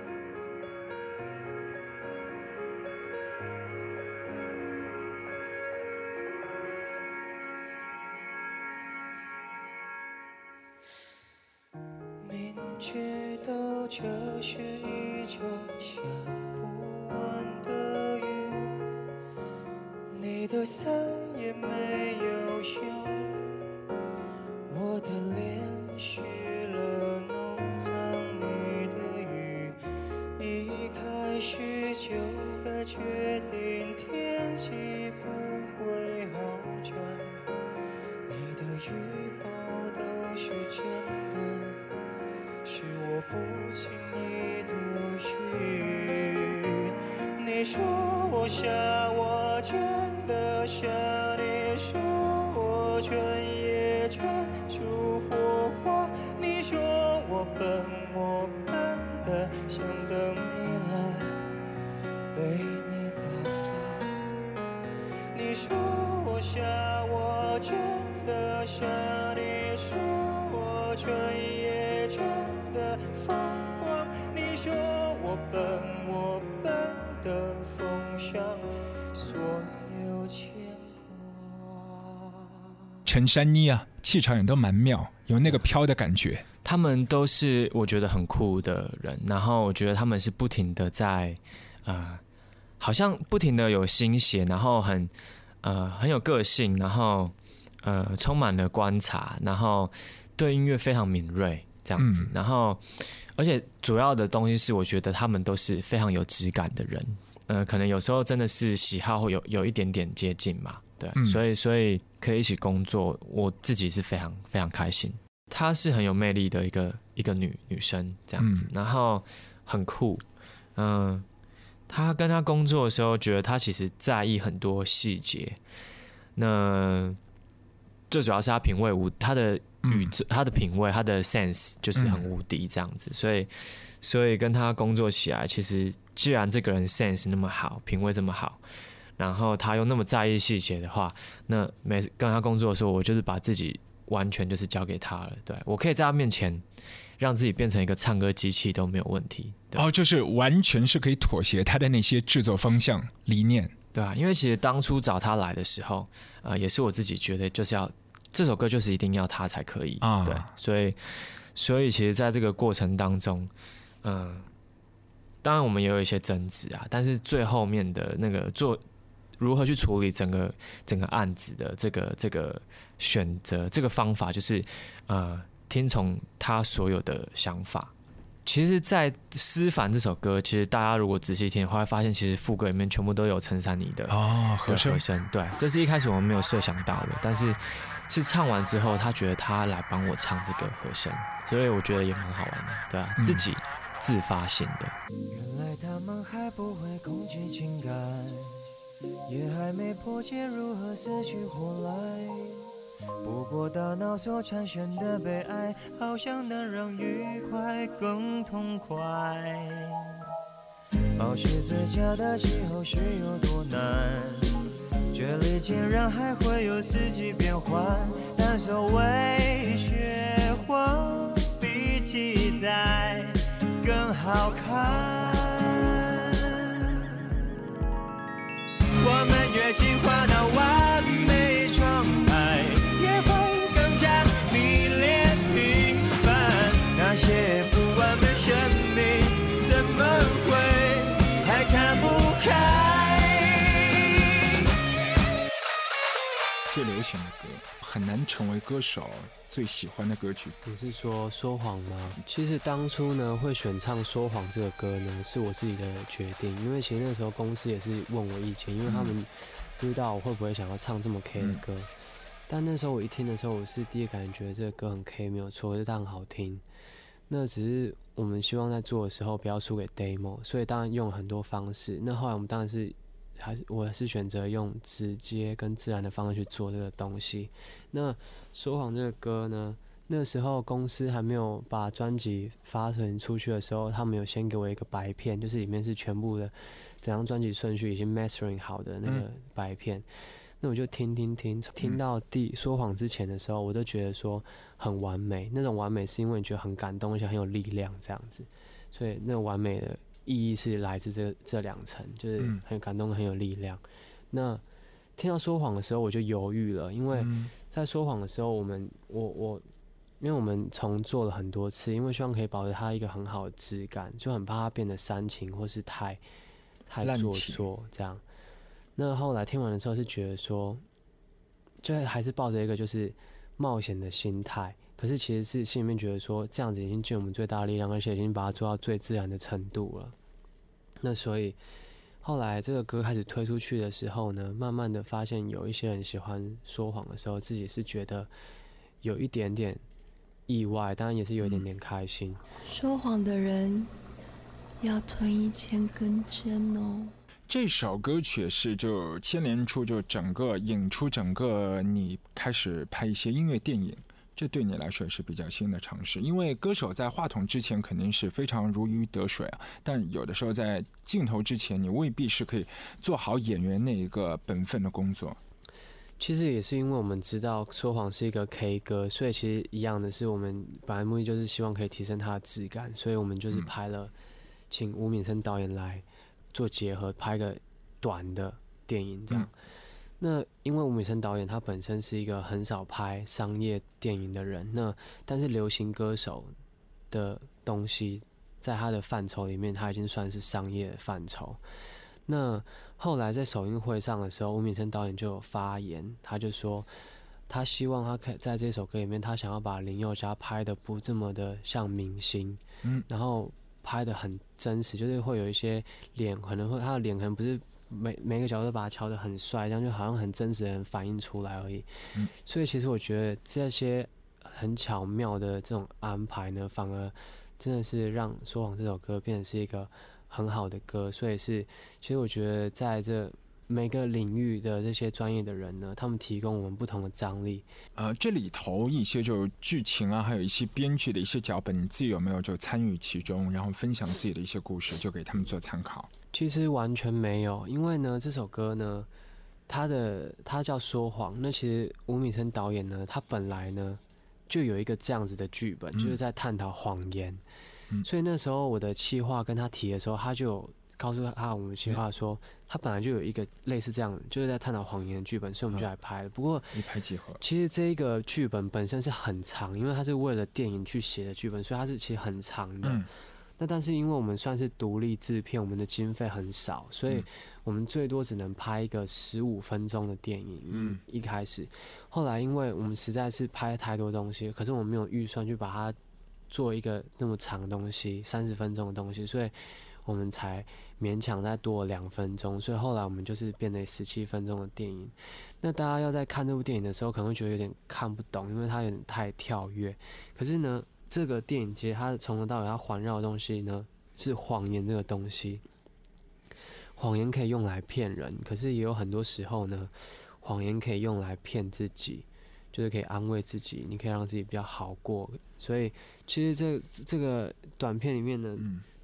陈珊妮啊，气场也都蛮妙，有那个飘的感觉。他们都是我觉得很酷的人，然后我觉得他们是不停的在呃，好像不停的有新血，然后很呃很有个性，然后呃充满了观察，然后对音乐非常敏锐这样子，嗯然后而且主要的东西是我觉得他们都是非常有质感的人，呃，可能有时候真的是喜好会有有一点点接近嘛，对，嗯。所以所以可以一起工作，我自己是非常非常开心。她是很有魅力的一个一个女女生这样子，嗯。然后很酷，嗯、她跟她工作的时候，觉得她其实在意很多细节，那最主要是她品味无她的宇宙，她的品味，她的 sense 就是很无敌这样子，所以所以跟她工作起来，其实既然这个人 sense 那么好，品味这么好。然后他又那么在意细节的话，那每次跟他工作的时候，我就是把自己完全就是交给他了。对我可以在他面前让自己变成一个唱歌机器都没有问题。对、哦，就是完全是可以妥协他的那些制作方向理念。对啊，因为其实当初找他来的时候，呃，也是我自己觉得就是要这首歌就是一定要他才可以啊对，所以所以其实在这个过程当中，嗯、当然我们也有一些争执啊，但是最后面的那个做如何去处理整个整个案子的这个这个选择这个方法，就是呃听从他所有的想法。其实，在《思凡》这首歌，其实大家如果仔细听的话，会发现其实副歌里面全部都有陈珊妮的哦，和声和声，对，这是一开始我们没有设想到的，但是是唱完之后，他觉得他来帮我唱这个和声，所以我觉得也蛮好玩的，对啊，嗯。自己自发性的，原来他们还不会攻击情感，也还没破解如何死去活来。不过大脑所产生的悲哀，好像能让愉快更痛快。保持最佳的气候是有多难？这里竟然还会有四季变换，但所谓雪花比记载更好看。进化到完美状态，也会更加迷恋平凡。那些不完美生命，怎么会还看不开？最流行的歌，很难成为歌手最喜欢的歌曲。你是说说谎吗？其实当初呢，会选唱《说谎》这个歌呢，是我自己的决定，因为其实那时候公司也是问我意见，因为他们不知道我会不会想要唱这么 K 的歌。但那时候我一听的时候，我是第一感觉这个歌很 K 没有错，就是它很好听。那只是我们希望在做的时候不要输给 demo，所以当然用了很多方式。那后来我们当然是还是我是选择用直接跟自然的方式去做这个东西。那说谎这个歌呢，那时候公司还没有把专辑发成出去的时候，他们有先给我一个白片，就是里面是全部的整张专辑顺序已经 mastering 好的那个白片。那我就听听听，听到第说谎之前的时候，我都觉得说很完美。那种完美是因为你觉得很感动，而且很有力量这样子。所以那个完美的意义是来自这这两层，就是嗯很感动，很有力量。那听到说谎的时候，我就犹豫了，因为嗯在说谎的时候，我们我我，因为我们重做了很多次，因为希望可以保持它一个很好的质感，就很怕它变得煽情或是太太做作这样。那后来听完的时候是觉得说，就还是抱着一个就是冒险的心态，可是其实是心里面觉得说，这样子已经尽我们最大的力量，而且已经把它做到最自然的程度了。那所以后来这个歌开始推出去的时候呢，慢慢的发现有一些人喜欢说谎的时候，自己是觉得有一点点意外，当然也是有一点点开心。说谎的人要吞一千根针哦。这首歌曲是就牵连出就整个引出整个你开始拍一些音乐电影，这对你来说也是比较新的尝试。因为歌手在话筒之前肯定是非常如鱼得水啊，但有的时候在镜头之前，你未必是可以做好演员那一个本分的工作。其实也是因为我们知道说谎是一个 K 歌，所以其实一样的是，我们本来目的就是希望可以提升它的质感，所以我们就是拍了，请吴敏生导演来做结合，拍个短的电影这样。那因为吴敏生导演他本身是一个很少拍商业电影的人，那但是流行歌手的东西在他的范畴里面，他已经算是商业范畴。那后来在首映会上的时候，吴敏生导演就有发言，他就说他希望他可以在这首歌里面，他想要把林宥嘉拍的不这么的像明星，嗯，然后拍的很真实，就是会有一些脸可能会他的脸可能不是每每个角度都把它敲的很帅，这样就好像很真实的人反映出来而已。嗯，所以其实我觉得这些很巧妙的这种安排呢，反而真的是让《说谎》这首歌变成是一个。很好的歌，所以是，其实我觉得在这每个领域的这些专业的人呢，他们提供我们不同的张力。呃，这里头一些就剧情啊，还有一些编剧的一些脚本，你自己有没有就参与其中，然后分享自己的一些故事，就给他们做参考？其实完全没有，因为呢，这首歌呢，它的它叫说谎。那其实吴敏生导演呢，他本来呢就有一个这样子的剧本，就是在探讨谎言。所以那时候我的企划跟他提的时候，他就告诉他我们企划说，他本来就有一个类似这样，就是在探讨谎言的剧本，所以我们就来拍了。不过一拍即合。其实这一个剧本本身是很长，因为它是为了电影去写的剧本，所以它是其实很长的。那但是因为我们算是独立制片，我们的经费很少，所以我们最多只能拍一个十五分钟的电影。嗯，一开始，后来因为我们实在是拍太多东西，可是我们没有预算去把它。做一个那么长的东西，三十分钟的东西，所以我们才勉强再多两分钟。所以后来我们就是变成十七分钟的电影。那大家要在看这部电影的时候，可能会觉得有点看不懂，因为它有点太跳跃。可是呢，这个电影其实它从头到尾它环绕的东西呢，是谎言这个东西。谎言可以用来骗人，可是也有很多时候呢，谎言可以用来骗自己。就是可以安慰自己，你可以让自己比较好过。所以其实这这个短片里面呢，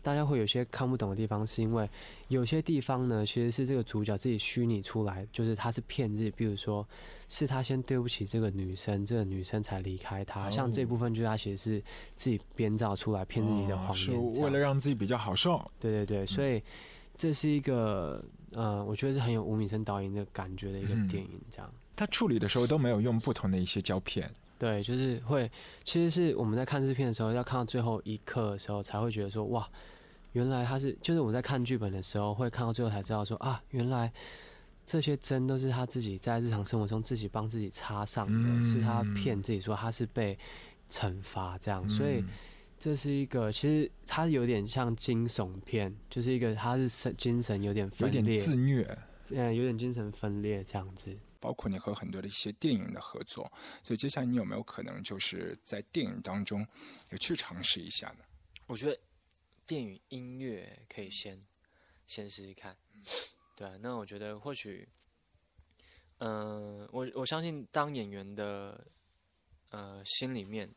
大家会有些看不懂的地方，是因为有些地方呢，其实是这个主角自己虚拟出来，就是他是骗自己。比如说，是他先对不起这个女生，这个女生才离开他。像这部分，就是他其实是自己编造出来骗自己的谎言，是为了让自己比较好受。对对对，所以这是一个呃，我觉得是很有吴敏生导演的感觉的一个电影，这样。他处理的时候都没有用不同的一些胶片，对，就是会，其实是我们在看这片的时候，要看到最后一刻的时候，才会觉得说，哇，原来他是，就是我在看剧本的时候，会看到最后才知道说，啊，原来这些针都是他自己在日常生活中自己帮自己插上的，是他骗自己说他是被惩罚这样，所以这是一个，其实他有点像惊悚片，就是一个他是神精神有点分裂，自虐，嗯，有点精神分裂这样子。包括你和很多的一些电影的合作，所以接下来你有没有可能就是在电影当中有去尝试一下呢？我觉得电影音乐可以先先试试看，对。那我觉得或许，嗯，我我相信当演员的呃心里面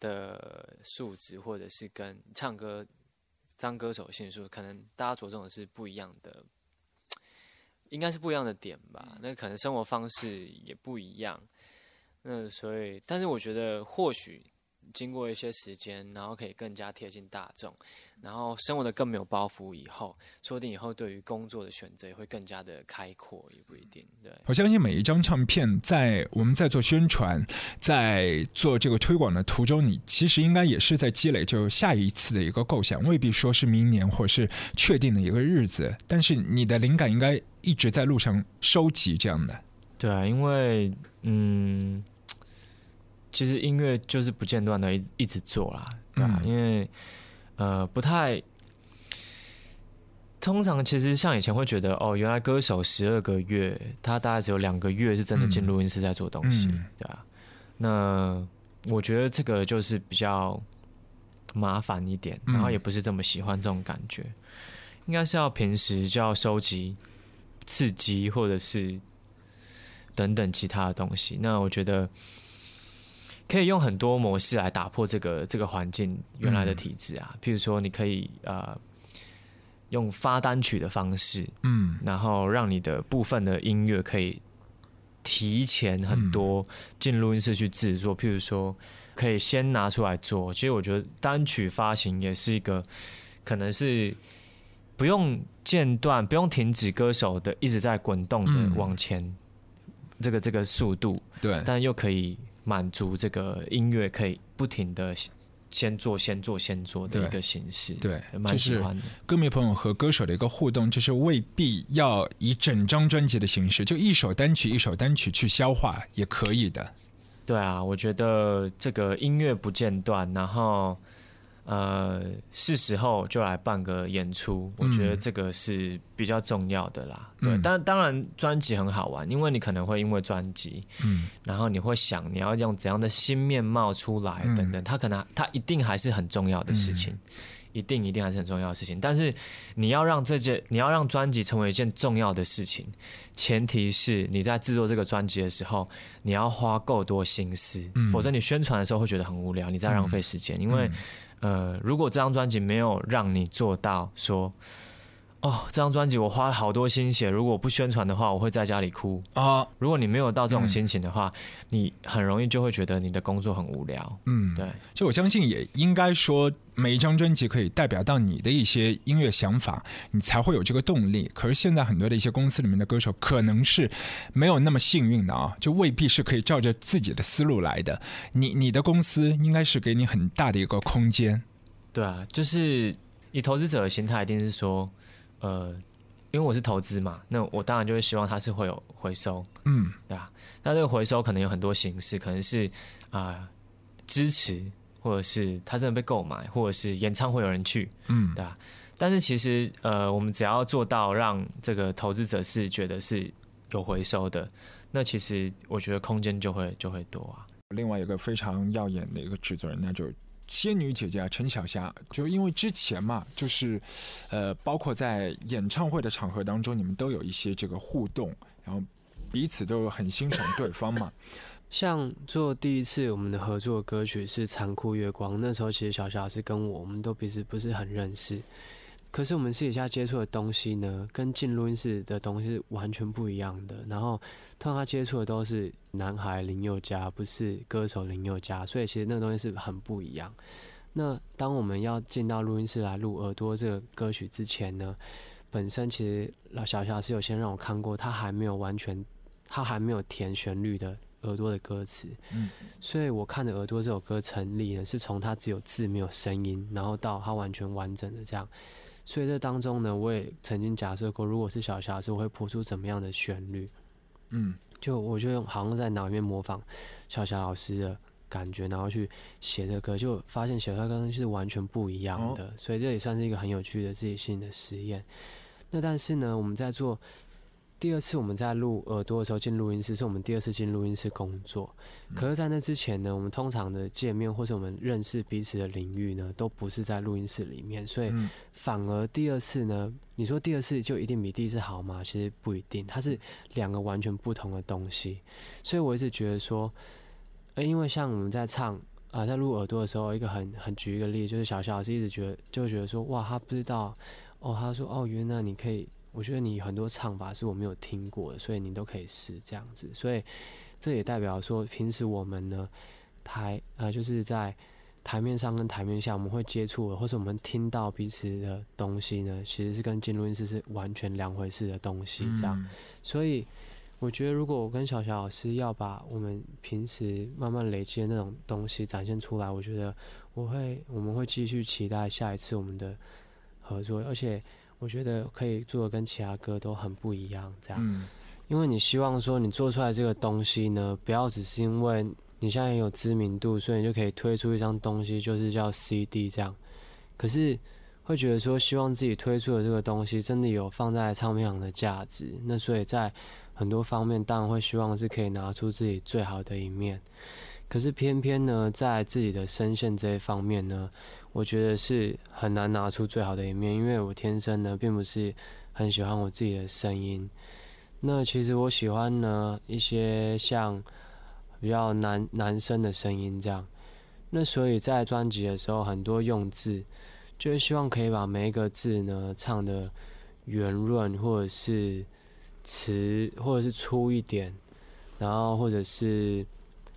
的素质，或者是跟唱歌当歌手性素，可能大家着重的是不一样的。应该是不一样的点吧，那可能生活方式也不一样，那所以，但是我觉得或许经过一些时间，然后可以更加贴近大众，然后生活的更没有包袱，以后说不定以后对于工作的选择也会更加的开阔，也不一定。对，我相信每一张唱片在我们在做宣传、在做这个推广的途中，你其实应该也是在积累，就下一次的一个构想，未必说是明年或是确定的一个日子，但是你的灵感应该一直在路上收集这样的。对啊，因为嗯。其实音乐就是不间断的一一直做啦，对啊，因为呃不太，通常其实像以前会觉得哦，原来歌手十二个月，他大概只有两个月是真的进录音室在做东西，对啊。那我觉得这个就是比较麻烦一点，然后也不是这么喜欢这种感觉，应该是要平时就要收集刺激或者是等等其他的东西。那我觉得。可以用很多模式来打破这个这个环境原来的体制啊，譬如说，你可以呃用发单曲的方式，嗯，然后让你的部分的音乐可以提前很多进录音室去制作，譬如说，可以先拿出来做。其实我觉得单曲发行也是一个可能是不用间断、不用停止歌手的一直在滚动的往前，这个这个速度，对，但又可以。满足这个音乐可以不停的先做、先做、先做的一个形式，对，蛮喜欢的。歌迷朋友和歌手的一个互动，就是未必要以整张专辑的形式，就一首单曲一首单曲去消化也可以的。对啊，我觉得这个音乐不间断，然后。呃，是时候就来办个演出，我觉得这个是比较重要的啦。对，但当然专辑很好玩，因为你可能会因为专辑，嗯，然后你会想你要用怎样的新面貌出来等等，它可能它一定还是很重要的事情，一定一定还是很重要的事情。但是你要让这件，你要让专辑成为一件重要的事情，前提是你在制作这个专辑的时候，你要花够多心思，否则你宣传的时候会觉得很无聊，你在浪费时间，因为。呃，如果这张专辑没有让你做到说，哦，这张专辑我花了好多心血，如果不宣传的话，我会在家里哭啊。如果你没有到这种心情的话，你很容易就会觉得你的工作很无聊。嗯，对。就我相信也应该说，每一张专辑可以代表到你的一些音乐想法，你才会有这个动力。可是现在很多的一些公司里面的歌手，可能是没有那么幸运的啊，就未必是可以照着自己的思路来的。你你的公司应该是给你很大的一个空间。对啊，就是以投资者的心态，一定是说。呃，因为我是投资嘛，那我当然就会希望它是会有回收，嗯，对吧？那这个回收可能有很多形式，可能是啊支持，或者是它真的被购买，或者是演唱会有人去，嗯，对吧？但是其实呃，我们只要做到让这个投资者是觉得是有回收的，那其实我觉得空间就会就会多啊。另外一个非常耀眼的一个制作人，那就。仙女姐姐陈小霞，就因为之前嘛，就是，呃，包括在演唱会的场合当中，你们都有一些这个互动，然后彼此都很欣赏对方嘛。像做第一次我们的合作歌曲是《残酷月光》，那时候其实小霞是跟我，我们都彼此不是很认识。可是我们私底下接触的东西呢，跟进录音室的东西是完全不一样的。然后，通常他接触的都是男孩林宥嘉，不是歌手林宥嘉，所以其实那个东西是很不一样。那当我们要进到录音室来录《耳朵》这个歌曲之前呢，本身其实老小小是有先让我看过，他还没有完全，他还没有填旋律的《耳朵》的歌词。嗯。所以我看的《耳朵》这首歌成立呢，是从它只有字没有声音，然后到它完全完整的这样。所以这当中呢，我也曾经假设过，如果是小霞，是我会谱出怎么样的旋律？嗯，就我就用好像在脑里面模仿小霞老师的感觉，然后去写这歌，就发现写出来跟是完全不一样的。所以这也算是一个很有趣的自己性的实验。那但是呢，我们在做。第二次我们在录耳朵的时候进录音室，是我们第二次进录音室工作。可是，在那之前呢，我们通常的见面或是我们认识彼此的领域呢，都不是在录音室里面。所以，反而第二次呢，你说第二次就一定比第一次好吗？其实不一定，它是两个完全不同的东西。所以我一直觉得说，呃，因为像我们在唱啊，在录耳朵的时候，一个很很举一个例，就是小小老师一直觉得就觉得说，哇，他不知道哦，他说哦，原来你可以。我觉得你很多唱法是我没有听过的，所以你都可以试这样子。所以这也代表说，平时我们呢，台呃就是在台面上跟台面下我们会接触的，或者我们听到彼此的东西呢，其实是跟进录音室是完全两回事的东西。这样，嗯所以我觉得，如果我跟小小老师要把我们平时慢慢累积的那种东西展现出来，我觉得我会我们会继续期待下一次我们的合作，而且我觉得可以做的跟其他歌都很不一样。这样，嗯因为你希望说你做出来这个东西呢，不要只是因为你现在有知名度，所以你就可以推出一张东西，就是叫 CD 这样。可是会觉得说，希望自己推出的这个东西真的有放在唱片行的价值，那所以在很多方面当然会希望是可以拿出自己最好的一面。可是偏偏呢，在自己的声线这一方面呢，我觉得是很难拿出最好的一面，因为我天生呢并不是很喜欢我自己的声音。那其实我喜欢呢一些像比较男男生的声音这样。那所以在专辑的时候，很多用字就是希望可以把每一个字呢唱的圆润，或者是词，或者是粗一点，然后或者是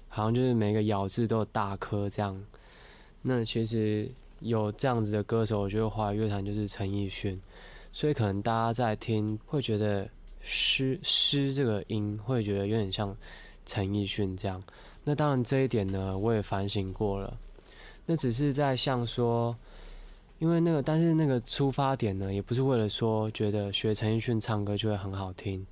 好像就是每个咬字都有大颗这样。那其实有这样子的歌手，我觉得华语乐坛就是陈奕迅，所以可能大家在听会觉得“诗”“诗”这个音会觉得有点像陈奕迅这样。那当然这一点呢，我也反省过了。那只是在像说，因为那个，但是那个出发点呢，也不是为了说觉得学陈奕迅唱歌就会很好听。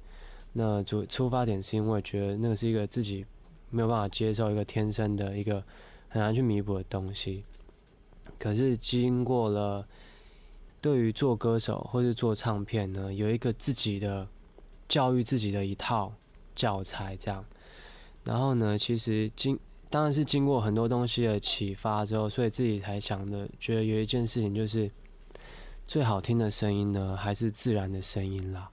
那主出发点是因为觉得那个是一个自己没有办法接受一个天生的一个很难去弥补的东西。可是经过了对于做歌手或是做唱片呢，有一个自己的教育自己的一套教材这样。然后呢，其实经当然是经过很多东西的启发之后，所以自己才想的，觉得有一件事情就是最好听的声音呢，还是自然的声音啦。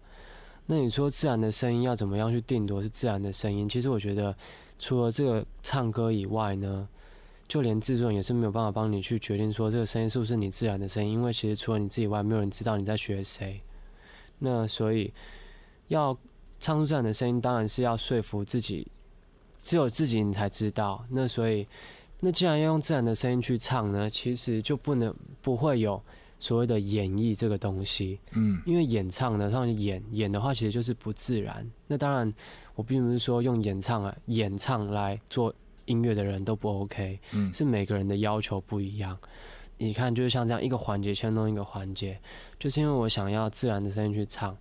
那你说自然的声音要怎么样去定夺是自然的声音？其实我觉得，除了这个唱歌以外呢，就连制作人也是没有办法帮你去决定说这个声音是不是你自然的声音，因为其实除了你自己以外，没有人知道你在学谁。那所以要唱出自然的声音，当然是要说服自己，只有自己你才知道。那所以，那既然要用自然的声音去唱呢，其实就不能不会有所谓的演绎这个东西。嗯因为演唱呢，像演演的话，其实就是不自然。那当然，我并不是说用演唱啊演唱来做音乐的人都不 OK，嗯是每个人的要求不一样。你看，就是像这样一个环节牵动一个环节，就是因为我想要自然的声音去唱，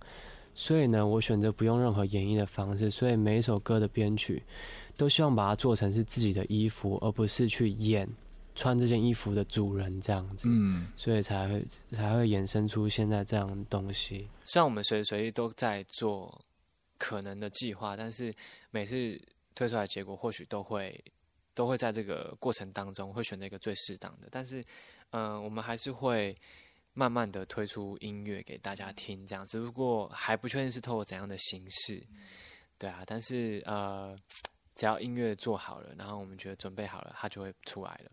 所以呢，我选择不用任何演绎的方式，所以每一首歌的编曲都希望把它做成是自己的衣服，而不是去演穿这件衣服的主人这样子。嗯所以才会才会衍生出现在这样的东西。虽然我们随时随地都在做可能的计划，但是每次推出来的结果或许都会都会在这个过程当中会选择一个最适当的，但是嗯、呃我们还是会慢慢的推出音乐给大家听，这样只不过还不确定是透过怎样的形式，对啊，但是呃。只要音乐做好了，然后我们觉得准备好了，它就会出来了。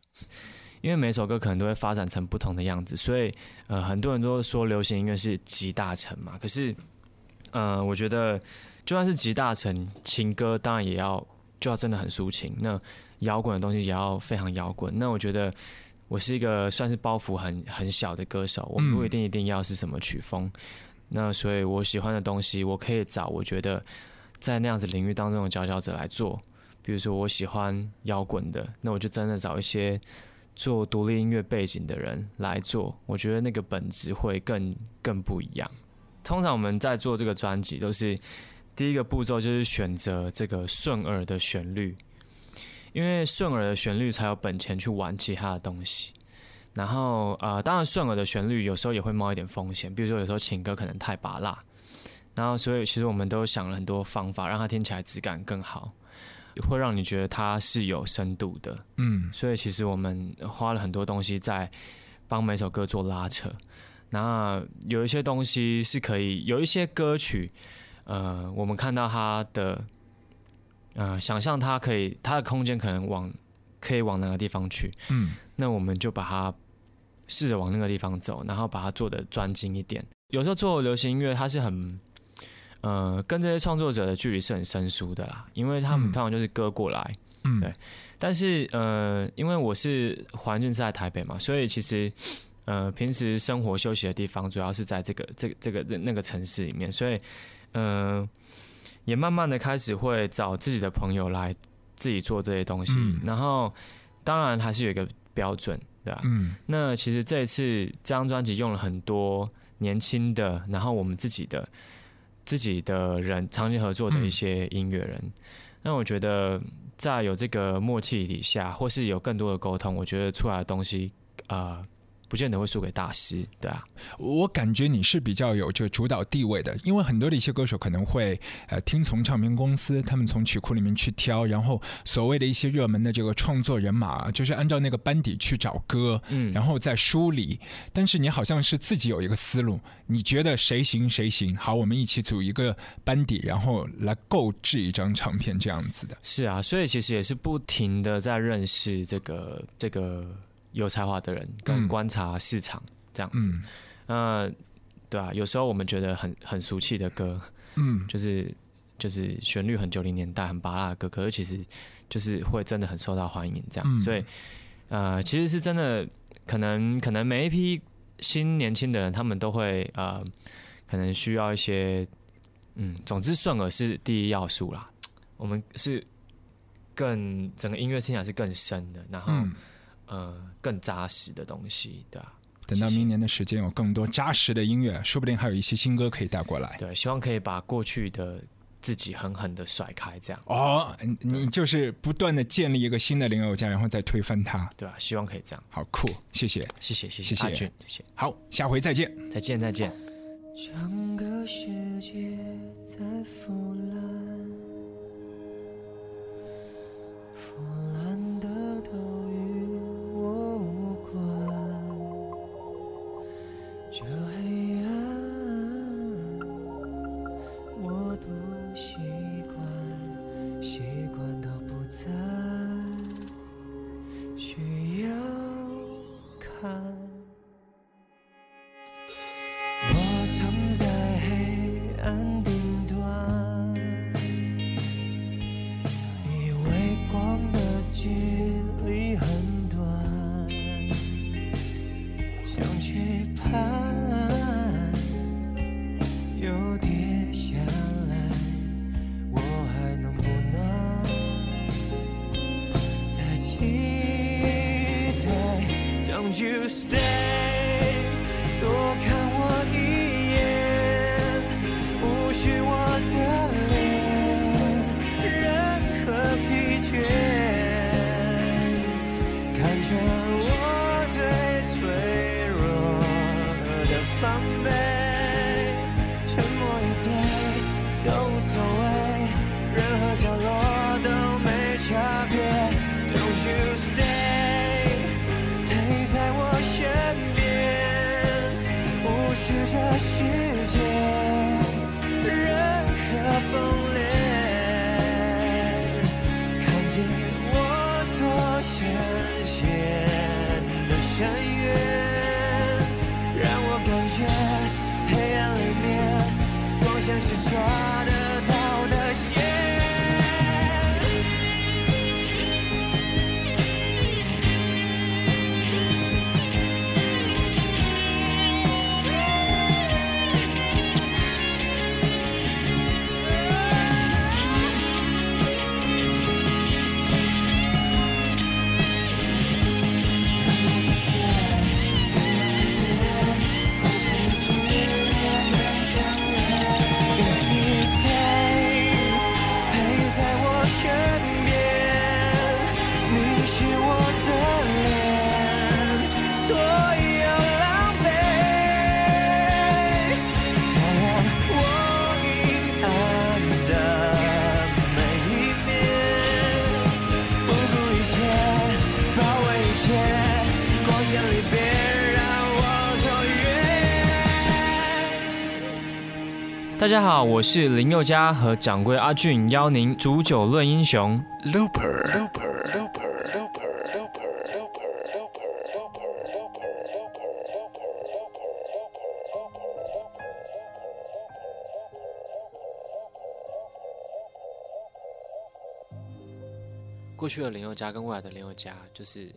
因为每首歌可能都会发展成不同的样子，所以呃，很多人都说流行音乐是集大成嘛。可是，呃，我觉得就算是集大成，情歌当然也要就要真的很抒情。那摇滚的东西也要非常摇滚。那我觉得我是一个算是包袱很很小的歌手，我嗯不一定一定要是什么曲风。那所以我喜欢的东西，我可以找我觉得在那样子领域当中的佼佼者来做。比如说我喜欢摇滚的，那我就真的找一些做独立音乐背景的人来做，我觉得那个本质会更更不一样。通常我们在做这个专辑，都是第一个步骤就是选择这个顺耳的旋律，因为顺耳的旋律才有本钱去玩其他的东西。然后呃，当然顺耳的旋律有时候也会冒一点风险，比如说有时候情歌可能太拔辣，然后所以其实我们都想了很多方法，让它听起来质感更好，会让你觉得它是有深度的。嗯所以其实我们花了很多东西在帮每首歌做拉扯。那有一些东西是可以，有一些歌曲，呃，我们看到他的，呃，想象他可以，他的空间可能往可以往哪个地方去，嗯。那我们就把它试着往那个地方走，然后把它做的专精一点。有时候做流行音乐，它是很，呃，跟这些创作者的距离是很生疏的啦，因为他们嗯。通常就是歌过来，嗯，对。但是呃，因为我是环境是在台北嘛，所以其实呃平时生活休息的地方主要是在这个这个这个那个城市里面，所以呃也慢慢的开始会找自己的朋友来自己做这些东西，嗯。然后当然还是有一个标准，对吧、嗯？那其实这一次这张专辑用了很多年轻的，然后我们自己的自己的人长期合作的一些音乐人。那我觉得在有这个默契底下，或是有更多的沟通，我觉得出来的东西，呃，不见得会输给大师，对啊，我感觉你是比较有这个主导地位的，因为很多的一些歌手可能会呃听从唱片公司，他们从曲库里面去挑，然后所谓的一些热门的这个创作人马，就是按照那个班底去找歌，嗯，然后再梳理。但是你好像是自己有一个思路，你觉得谁行谁行，好，我们一起组一个班底，然后来购置一张唱片这样子的。是啊，所以其实也是不停的在认识这个这个有才华的人，嗯。跟观察市场这样子。嗯。那对啊，有时候我们觉得很很俗气的歌，嗯，就是就是旋律很九零年代很拔辣的歌，可是其实就是会真的很受到欢迎这样，嗯。所以呃，其实是真的，可能可能每一批新年轻的人，他们都会呃，可能需要一些嗯，总之顺耳是第一要素啦，我们是更整个音乐听起来是更深的，然后、嗯呃更扎实的东西，对啊，等到明年的时间有更多扎实的音乐，说不定还有一些新歌可以带过来。对，希望可以把过去的自己狠狠的甩开，这样。哦，你就是不断的建立一个新的林宥嘉，然后再推翻它，对啊，希望可以这样。好酷，谢谢。谢谢谢谢谢阿俊，谢谢，好，下回再见。再见再见。整个世界在腐烂，腐烂的都与这黑暗，我都习惯，习惯到不再需要看。大家好，我是林宥嘉和掌柜阿俊，邀您煮酒论英雄。Looper，过去的林宥嘉跟未来的林宥嘉，就是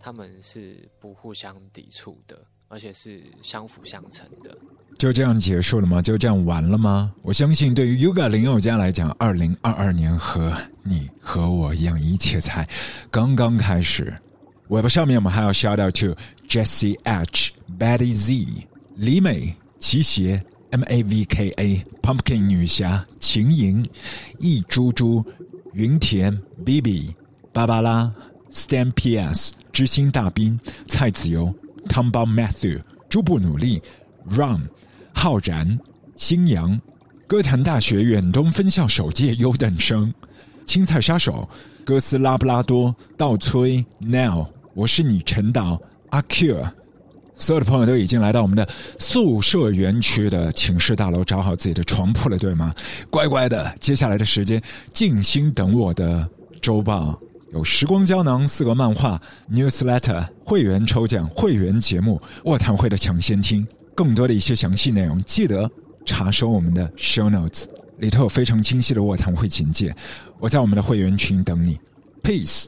他们是不互相抵触的，而且是相辅相成的。就这样结束了吗？就这样完了吗？我相信，对于 Yoga 林宥嘉来讲，二零二二年和你和我一样，一切才刚刚开始。Web 上面我们还要 shout out to Jesse H、Betty Z、李美、齐鞋、M A V K A、Pumpkin 女侠、秦莹、易猪猪、云田、B B、芭芭拉、Stan P S、知心大兵、蔡子游、Tom Bob Matthew、朱布努力、Run。浩然、新阳、歌坛大学远东分校首届优等生、青菜杀手、哥斯拉布拉多、倒崔、Now，我是你陈导、阿 Q，所有的朋友都已经来到我们的宿舍园区的寝室大楼，找好自己的床铺了，对吗？乖乖的，接下来的时间静心等我的周报，有时光胶囊、四个漫画、Newsletter、会员抽奖、会员节目、卧谈会的抢先听。更多的一些详细内容，记得查收我们的 show notes，里头有非常清晰的卧谈会简介。我在我们的会员群等你，peace。